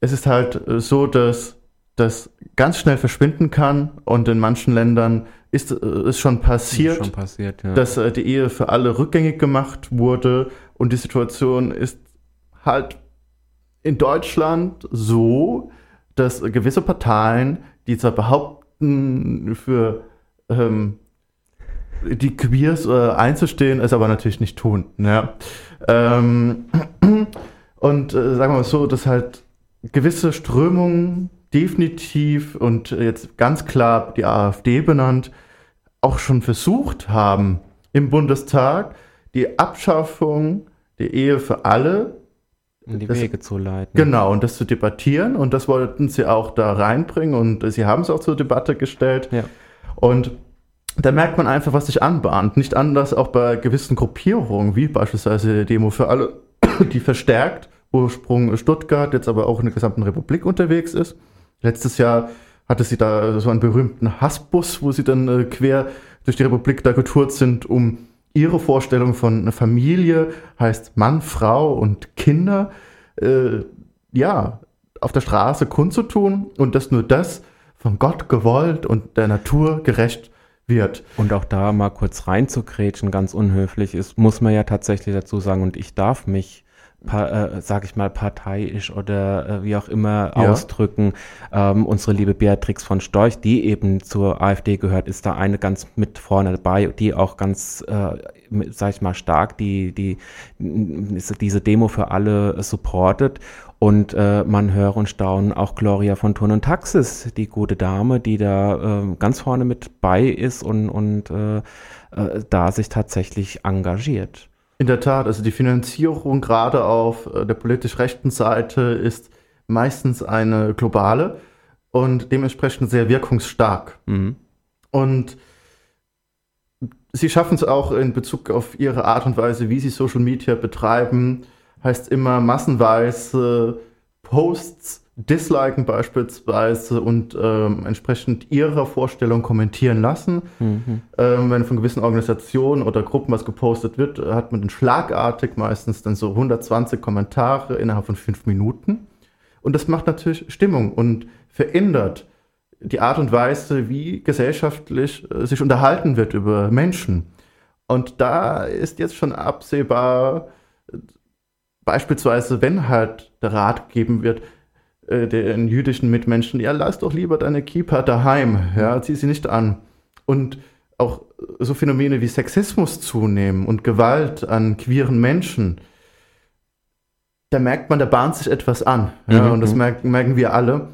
es ist halt so, dass das ganz schnell verschwinden kann und in manchen Ländern ist es schon passiert, schon passiert ja. dass äh, die Ehe für alle rückgängig gemacht wurde und die Situation ist halt in Deutschland so, dass gewisse Parteien, die zwar behaupten, für ähm, die Queers äh, einzustehen, es aber natürlich nicht tun. Ja. Ähm, und äh, sagen wir mal so, dass halt gewisse Strömungen definitiv und jetzt ganz klar die AfD benannt, auch schon versucht haben, im Bundestag die Abschaffung der Ehe für alle in die Das- Wege zu leiten. Genau, und das zu debattieren und das wollten sie auch da reinbringen und sie haben es auch zur Debatte gestellt. Ja. Und da merkt man einfach, was sich anbahnt. Nicht anders auch bei gewissen Gruppierungen, wie beispielsweise die Demo für alle, die verstärkt Ursprung Stuttgart, jetzt aber auch in der gesamten Republik unterwegs ist. Letztes Jahr hatte sie da so einen berühmten Hassbus, wo sie dann äh, quer durch die Republik da getourt sind, um ihre Vorstellung von einer Familie, heißt Mann, Frau und Kinder, äh, ja, auf der Straße kundzutun und dass nur das von Gott gewollt und der Natur gerecht wird. Und auch da mal kurz reinzugrätschen, ganz unhöflich ist, muss man ja tatsächlich dazu sagen, und ich darf mich, äh, sag ich mal, parteiisch oder äh, wie auch immer Ja. ausdrücken. Ähm, unsere liebe Beatrix von Storch, die eben zur AfD gehört, ist da eine ganz mit vorne dabei, die auch ganz, äh, mit, sag ich mal, stark die, die, diese Demo für alle supportet. Und äh, man höre und staune auch Gloria von Turn und Taxis, die gute Dame, die da äh, ganz vorne mit bei ist und, und äh, äh, da sich tatsächlich engagiert. In der Tat, also die Finanzierung gerade auf äh, der politisch rechten Seite ist meistens eine globale und dementsprechend sehr wirkungsstark. Mhm. Und sie schaffen es auch in Bezug auf ihre Art und Weise, wie sie Social Media betreiben, heißt immer massenweise Posts disliken beispielsweise und ähm, entsprechend ihrer Vorstellung kommentieren lassen. Mhm. Ähm, wenn von gewissen Organisationen oder Gruppen was gepostet wird, hat man dann schlagartig meistens dann so 120 Kommentare innerhalb von fünf Minuten. Und das macht natürlich Stimmung und verändert die Art und Weise, wie gesellschaftlich äh, sich unterhalten wird über Menschen. Und da ist jetzt schon absehbar, äh, beispielsweise, wenn halt der Rat gegeben wird, äh, den jüdischen Mitmenschen, ja, lass doch lieber deine Kippa daheim, ja, zieh sie nicht an. Und auch so Phänomene wie Sexismus zunehmen und Gewalt an queeren Menschen, da merkt man, da bahnt sich etwas an. Ja, Mhm, und das mhm. merken, merken wir alle.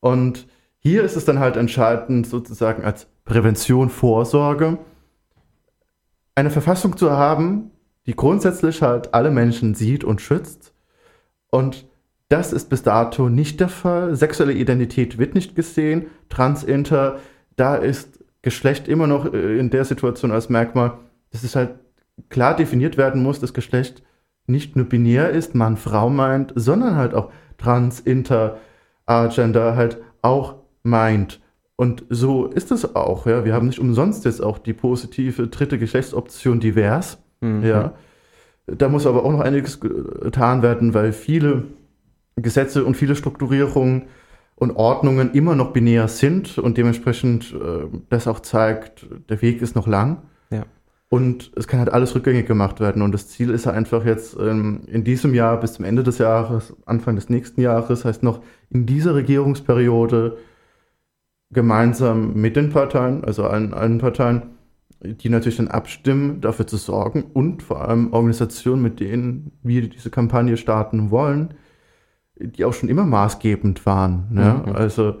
Und hier ist es dann halt entscheidend, sozusagen als Prävention, Vorsorge, eine Verfassung zu haben, die grundsätzlich halt alle Menschen sieht und schützt. Und das ist bis dato nicht der Fall. Sexuelle Identität wird nicht gesehen. Trans, Inter, da ist Geschlecht immer noch äh, in der Situation als Merkmal, dass es halt klar definiert werden muss, dass Geschlecht nicht nur binär ist, Mann, Frau meint, sondern halt auch Trans, Inter, Agender halt auch meint. Und so ist es auch. Ja. Wir haben nicht umsonst jetzt auch die positive dritte Geschlechtsoption divers. Mhm. Ja. Da muss aber auch noch einiges getan werden, weil viele Gesetze und viele Strukturierungen und Ordnungen immer noch binär sind und dementsprechend äh, das auch zeigt, der Weg ist noch lang. Ja. Und es kann halt alles rückgängig gemacht werden. Und das Ziel ist ja einfach jetzt ähm, in diesem Jahr bis zum Ende des Jahres, Anfang des nächsten Jahres, heißt noch in dieser Regierungsperiode gemeinsam mit den Parteien, also allen, allen Parteien, die natürlich dann abstimmen, dafür zu sorgen und vor allem Organisationen, mit denen wir diese Kampagne starten wollen, die auch schon immer maßgebend waren. Ne? Mhm. Also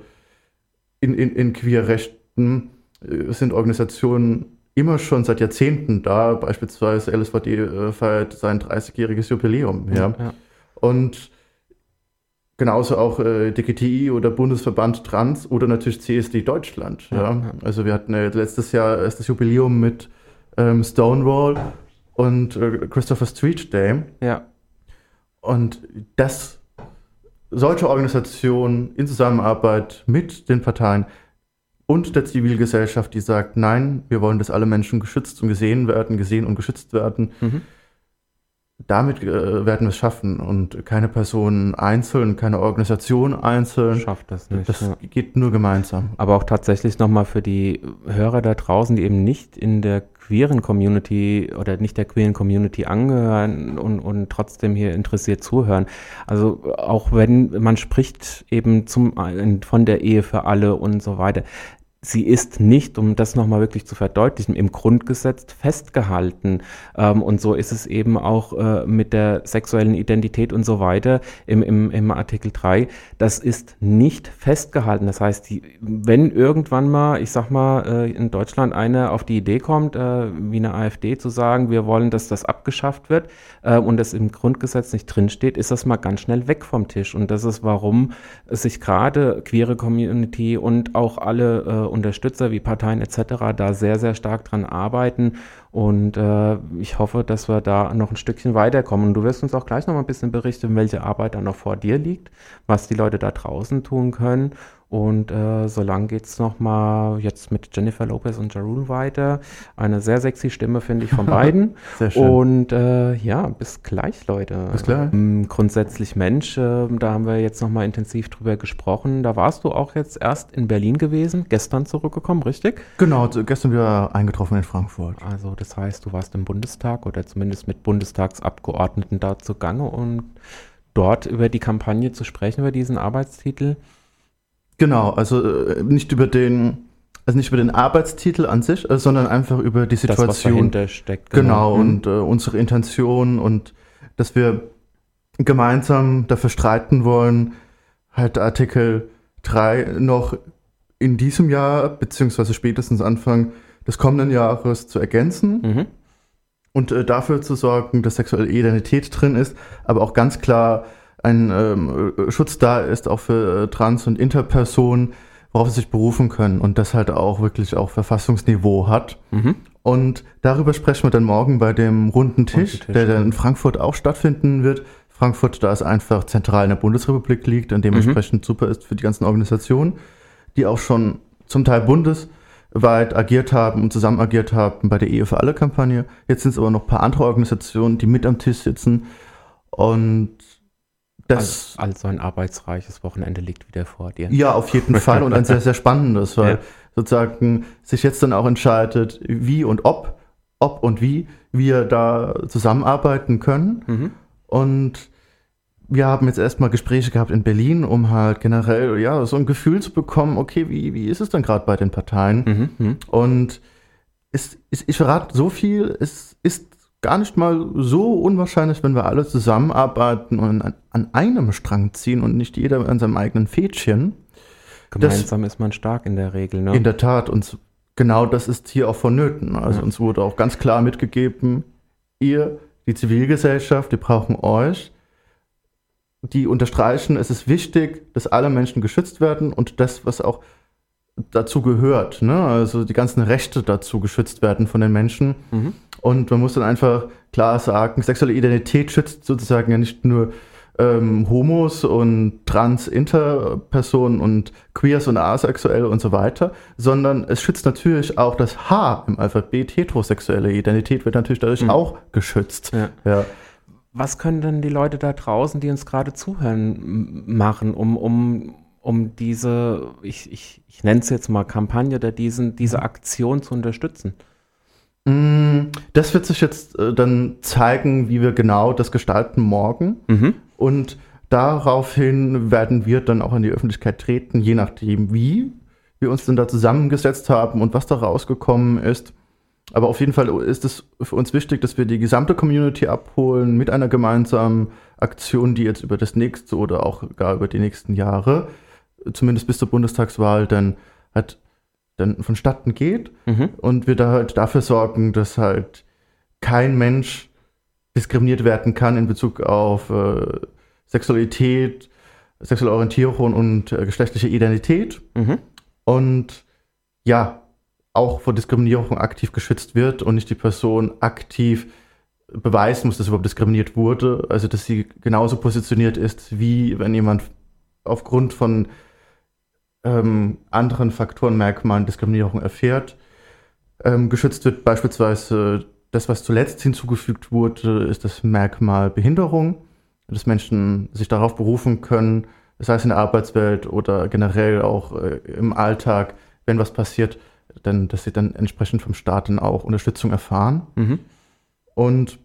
in, in, in Queerrechten äh, sind Organisationen immer schon seit Jahrzehnten da, beispielsweise LSVD äh, feiert sein 30-jähriges Jubiläum. Ja. Ja. Und genauso auch äh, DGTI oder Bundesverband Trans oder natürlich CSD Deutschland. Ja, Ja, ja. Also wir hatten äh, letztes Jahr erst das Jubiläum mit ähm, Stonewall und äh, Christopher Street Day. ja. Und das solche Organisationen in Zusammenarbeit mit den Parteien und der Zivilgesellschaft, die sagt, nein, wir wollen, dass alle Menschen geschützt und gesehen werden, gesehen und geschützt werden, Mhm. Damit äh, werden wir es schaffen und keine Person einzeln, keine Organisation einzeln. Schafft das nicht. Das ja. geht nur gemeinsam. Aber auch tatsächlich nochmal für die Hörer da draußen, die eben nicht in der queeren Community oder nicht der queeren Community angehören und, und trotzdem hier interessiert zuhören. Also auch wenn man spricht eben zum von der Ehe für alle und so weiter. Sie ist nicht, um das nochmal wirklich zu verdeutlichen, im Grundgesetz festgehalten. Ähm, und so ist es eben auch äh, mit der sexuellen Identität und so weiter im, im, im Artikel 3. Das ist nicht festgehalten. Das heißt, die, wenn irgendwann mal, ich sag mal, äh, in Deutschland einer auf die Idee kommt, äh, wie eine AfD zu sagen, wir wollen, dass das abgeschafft wird äh, und das im Grundgesetz nicht drinsteht, ist das mal ganz schnell weg vom Tisch. Und das ist, warum sich gerade queere Community und auch alle äh, Unterstützer wie Parteien etc. da sehr, sehr stark dran arbeiten. Und äh, ich hoffe, dass wir da noch ein Stückchen weiterkommen. Und du wirst uns auch gleich noch mal ein bisschen berichten, welche Arbeit da noch vor dir liegt, was die Leute da draußen tun können. Und äh, so lang geht es nochmal jetzt mit Jennifer Lopez und Jarul weiter. Eine sehr sexy Stimme, finde ich, von beiden. Sehr schön. Und äh, ja, bis gleich, Leute. Bis gleich. Ähm, grundsätzlich Mensch, äh, da haben wir jetzt nochmal intensiv drüber gesprochen. Da warst du auch jetzt erst in Berlin gewesen, gestern zurückgekommen, richtig? Genau, gestern wieder eingetroffen in Frankfurt. Also das heißt, du warst im Bundestag oder zumindest mit Bundestagsabgeordneten da zugange und dort über die Kampagne zu sprechen, über diesen Arbeitstitel. Genau, also äh, nicht über den, also nicht über den Arbeitstitel an sich, äh, sondern einfach über die Situation. Das, was dahinter steckt. Genau, Mhm. und äh, unsere Intention und dass wir gemeinsam dafür streiten wollen, halt Artikel 3 noch in diesem Jahr, beziehungsweise spätestens Anfang des kommenden Jahres zu ergänzen Mhm. und äh, dafür zu sorgen, dass sexuelle Identität drin ist, aber auch ganz klar ein ähm, äh, Schutz da ist, auch für äh, Trans- und Interpersonen, worauf sie sich berufen können und das halt auch wirklich auch Verfassungsniveau hat. Mhm. Und darüber sprechen wir dann morgen bei dem runden Tisch, Runden Tisch, der dann in Frankfurt auch stattfinden wird. Frankfurt, da es einfach zentral in der Bundesrepublik liegt und dementsprechend super ist für die ganzen Organisationen, die auch schon zum Teil bundesweit agiert haben und zusammen agiert haben bei der Ehe für alle Kampagne. Jetzt sind es aber noch ein paar andere Organisationen, die mit am Tisch sitzen. Und das Also, also ein arbeitsreiches Wochenende liegt wieder vor dir. ja, auf jeden Fall und ein sehr, sehr spannendes, weil Ja. sozusagen sich jetzt dann auch entscheidet, wie und ob, ob und wie wir da zusammenarbeiten können. Mhm. Und wir haben jetzt erstmal Gespräche gehabt in Berlin, um halt generell, ja, so ein Gefühl zu bekommen, okay, wie, wie ist es denn gerade bei den Parteien? Mhm. Mhm. Und es, es, ich verrate so viel, es ist gar nicht mal so unwahrscheinlich, wenn wir alle zusammenarbeiten und an, an einem Strang ziehen und nicht jeder an seinem eigenen Fädchen. Gemeinsam ist man stark in der Regel. Ne? In der Tat, und genau das ist hier auch vonnöten. Also Ja. uns wurde auch ganz klar mitgegeben, ihr, die Zivilgesellschaft, die brauchen euch. Die unterstreichen, es ist wichtig, dass alle Menschen geschützt werden und das, was auch dazu gehört, ne? also die ganzen Rechte dazu geschützt werden von den Menschen. Mhm. Und man muss dann einfach klar sagen, sexuelle Identität schützt sozusagen ja nicht nur ähm, Homos und Trans-Interpersonen und Queers und Asexuell und so weiter, sondern es schützt natürlich auch das H im Alphabet. Heterosexuelle Identität wird natürlich dadurch Mhm. auch geschützt. Ja. Ja. Was können denn die Leute da draußen, die uns gerade zuhören, machen, um, um, um diese, ich, ich, ich nenne es jetzt mal Kampagne oder diesen, diese Aktion zu unterstützen? Mm, Das wird sich jetzt äh, dann zeigen, wie wir genau das gestalten morgen. Mhm. Und daraufhin werden wir dann auch in die Öffentlichkeit treten, je nachdem, wie wir uns denn da zusammengesetzt haben und was da rausgekommen ist. Aber auf jeden Fall ist es für uns wichtig, dass wir die gesamte Community abholen mit einer gemeinsamen Aktion, die jetzt über das nächste oder auch gar über die nächsten Jahre, zumindest bis zur Bundestagswahl, dann halt dann vonstatten geht Mhm. und wir da halt dafür sorgen, dass halt kein Mensch diskriminiert werden kann in Bezug auf äh, Sexualität, sexuelle Orientierung und äh, geschlechtliche Identität Mhm. und ja, auch vor Diskriminierung aktiv geschützt wird und nicht die Person aktiv beweisen muss, dass überhaupt diskriminiert wurde, also dass sie genauso positioniert ist, wie wenn jemand aufgrund von ähm, anderen Faktoren, Merkmalen Diskriminierung erfährt. Ähm, geschützt wird beispielsweise das, was zuletzt hinzugefügt wurde, ist das Merkmal Behinderung, dass Menschen sich darauf berufen können, sei es in der Arbeitswelt oder generell auch äh, im Alltag, wenn was passiert, dann, dass sie dann entsprechend vom Staat dann auch Unterstützung erfahren. Mhm. Und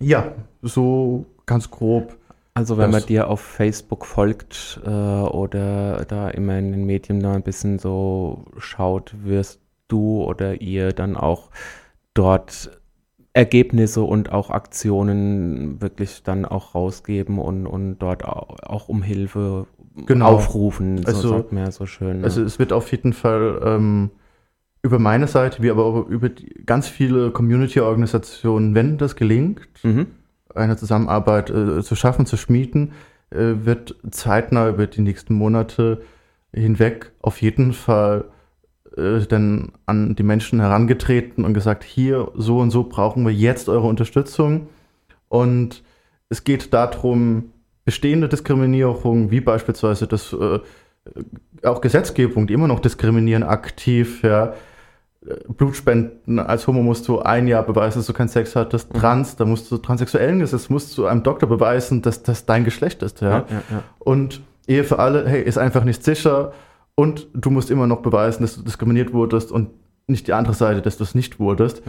ja, so ganz grob Also wenn man dir auf Facebook folgt äh, oder da immer in den Medien da ein bisschen so schaut, wirst du oder ihr dann auch dort Ergebnisse und auch Aktionen wirklich dann auch rausgeben und, und dort auch, auch um Hilfe Genau. aufrufen, so Also- sagt man ja so schön. ne? Also es wird auf jeden Fall ähm, über meine Seite, wie aber auch über die, ganz viele Community-Organisationen, wenn das gelingt, mhm. Eine Zusammenarbeit äh, zu schaffen, zu schmieden, äh, wird zeitnah über die nächsten Monate hinweg auf jeden Fall äh, dann an die Menschen herangetreten und gesagt, hier so und so brauchen wir jetzt eure Unterstützung. Und es geht darum, bestehende Diskriminierung, wie beispielsweise das äh, auch Gesetzgebung, die immer noch diskriminieren, aktiv, ja, Blutspenden, als Homo musst du ein Jahr beweisen, dass du keinen Sex hattest. Mhm. Trans, da musst du transsexuellen Gesetz, musst du einem Doktor beweisen, dass das dein Geschlecht ist, ja. ja, ja, ja. Und Ehe für alle, hey, ist einfach nicht sicher und du musst immer noch beweisen, dass du diskriminiert wurdest und nicht die andere Seite, dass du es nicht wurdest.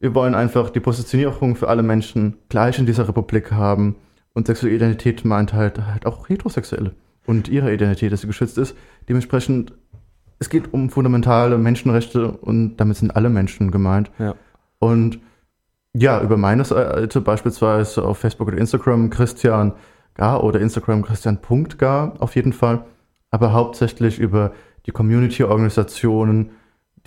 Wir wollen einfach die Positionierung für alle Menschen gleich in dieser Republik haben und sexuelle Identität meint halt, halt auch Heterosexuelle und ihre Identität, dass sie geschützt ist. Dementsprechend, es geht um fundamentale Menschenrechte und damit sind alle Menschen gemeint. Ja. Und ja, über meine Seite beispielsweise auf Facebook oder Instagram Christian Gar oder Instagram Christian.gar auf jeden Fall, aber hauptsächlich über die Community-Organisationen,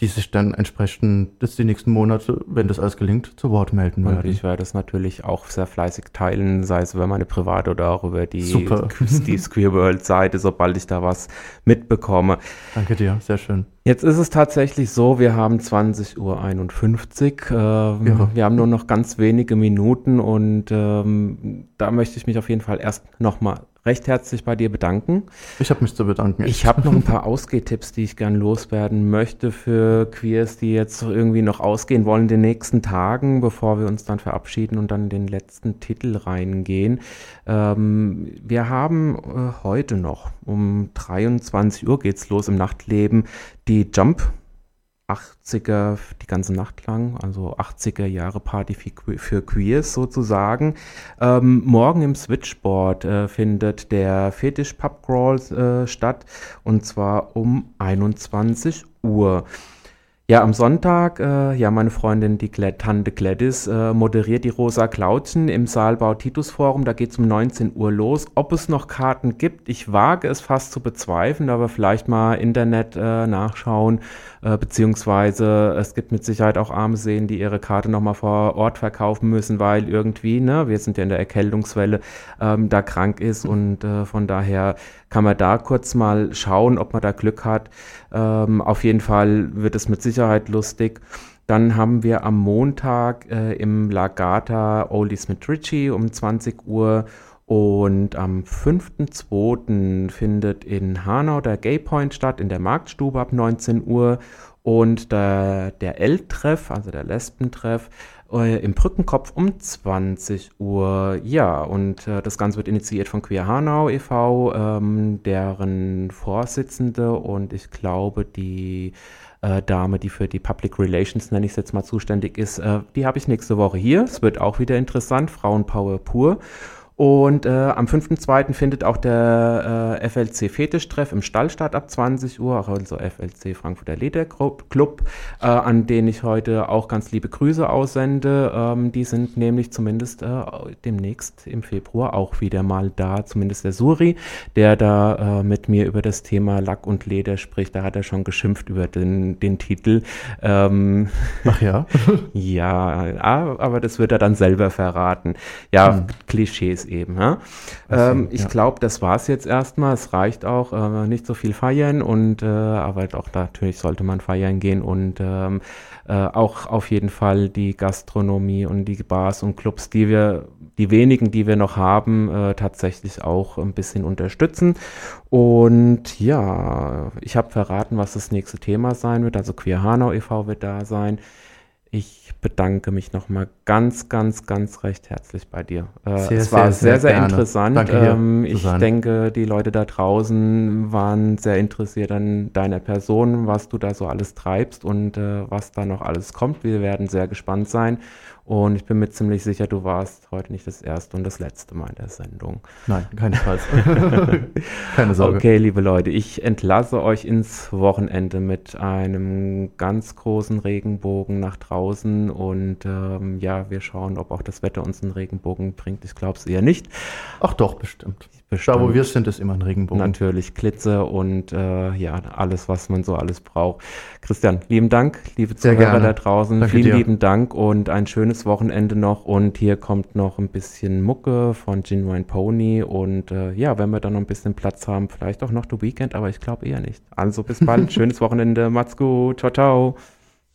die sich dann entsprechend das die nächsten Monate, wenn das alles gelingt, zu Wort melden Und werden. ich werde es natürlich auch sehr fleißig teilen, sei es über meine private oder auch über die, Super. die Square World Seite, sobald ich da was mitbekomme. Danke dir, sehr schön. Jetzt ist es tatsächlich so, wir haben 20.51 Uhr. Ähm, Irre. wir haben nur noch ganz wenige Minuten und ähm, da möchte ich mich auf jeden Fall erst nochmal recht herzlich bei dir bedanken. Ich habe mich zu bedanken. Ich habe noch ein paar Ausgehtipps, die ich gern loswerden möchte für Queers, die jetzt irgendwie noch ausgehen wollen in den nächsten Tagen, bevor wir uns dann verabschieden und dann in den letzten Titel reingehen. Ähm, wir haben äh, heute noch um 23 Uhr geht's los im Nachtleben die Jump 80er die ganze Nacht lang, also 80er Jahre Party für, Que- für Queers sozusagen. Ähm, morgen im Switchboard äh, findet der Fetisch Pub Crawl äh, statt und zwar um 21 Uhr. Ja, am Sonntag, äh, ja, meine Freundin, die Gla Tante Gladys, äh, moderiert die Rosa Klautchen im Saalbau Titus Forum. Da geht's um 19 Uhr los. Ob es noch Karten gibt, ich wage es fast zu bezweifeln, aber vielleicht mal Internet äh, nachschauen, äh, beziehungsweise es gibt mit Sicherheit auch arme Seen, die ihre Karte nochmal vor Ort verkaufen müssen, weil irgendwie, ne, wir sind ja in der Erkältungswelle, ähm, da krank ist und äh, von daher kann man da kurz mal schauen, ob man da Glück hat. Ähm, auf jeden Fall wird es mit Sicherheit lustig. Dann haben wir am Montag äh, im Lagata Oldies mit Richie um 20 Uhr und am 5.2. findet in Hanau der Gay Point statt, in der Marktstube ab 19 Uhr. Und der, der L-Treff, also der Lesbentreff, äh, im Brückenkopf um 20 Uhr. Ja, und äh, das Ganze wird initiiert von Queer Hanau e.V., ähm, deren Vorsitzende und ich glaube die äh, Dame, die für die Public Relations, nenne ich es jetzt mal, zuständig ist, äh, die habe ich nächste Woche hier. Es wird auch wieder interessant, Frauenpower pur. Und äh, am 5.2. findet auch der äh, FLC Fetischtreff im Stall statt ab 20 Uhr, also FLC Frankfurter Lederclub, äh, an den ich heute auch ganz liebe Grüße aussende. Ähm, die sind nämlich zumindest äh, demnächst im Februar auch wieder mal da, zumindest der Suri, der da äh, mit mir über das Thema Lack und Leder spricht. Da hat er schon geschimpft über den, den Titel. Ähm, Ach ja. ja, aber das wird er dann selber verraten. Ja, Hm. Klischees eben. Ja? Ähm, ich ja. glaube, das war's jetzt erstmal. Es reicht auch, äh, nicht so viel feiern und äh, aber auch natürlich sollte man feiern gehen und ähm, äh, auch auf jeden Fall die Gastronomie und die Bars und Clubs, die wir, die wenigen, die wir noch haben, äh, tatsächlich auch ein bisschen unterstützen. Und ja, ich habe verraten, was das nächste Thema sein wird. Also Queer Hanau e.V. wird da sein. Ich bedanke mich nochmal ganz, ganz, ganz recht herzlich bei dir. Äh, sehr, es war sehr, sehr, sehr interessant. Danke ähm, ich sein. denke, die Leute da draußen waren sehr interessiert an deiner Person, was du da so alles treibst und äh, was da noch alles kommt. Wir werden sehr gespannt sein. Und ich bin mir ziemlich sicher, du warst heute nicht das erste und das letzte Mal in der Sendung. Nein, keinesfalls. Keine Sorge. Okay, liebe Leute, ich entlasse euch ins Wochenende mit einem ganz großen Regenbogen nach draußen. Und ähm, ja, wir schauen, ob auch das Wetter uns einen Regenbogen bringt. Ich glaube es eher nicht. Ach doch, bestimmt. Bestimmt. Da, wo wir sind, ist immer ein Regenbogen. Natürlich, Klitze und äh, ja, alles, was man so alles braucht. Christian, lieben Dank, liebe Zuhörer da draußen. Danke Vielen dir. lieben Dank und ein schönes schönes Wochenende noch und hier kommt noch ein bisschen Mucke von Genuine Pony und äh, ja, wenn wir dann noch ein bisschen Platz haben, vielleicht auch noch The Weekend, aber ich glaube eher nicht. Also bis bald, schönes Wochenende, macht's gut, ciao, ciao.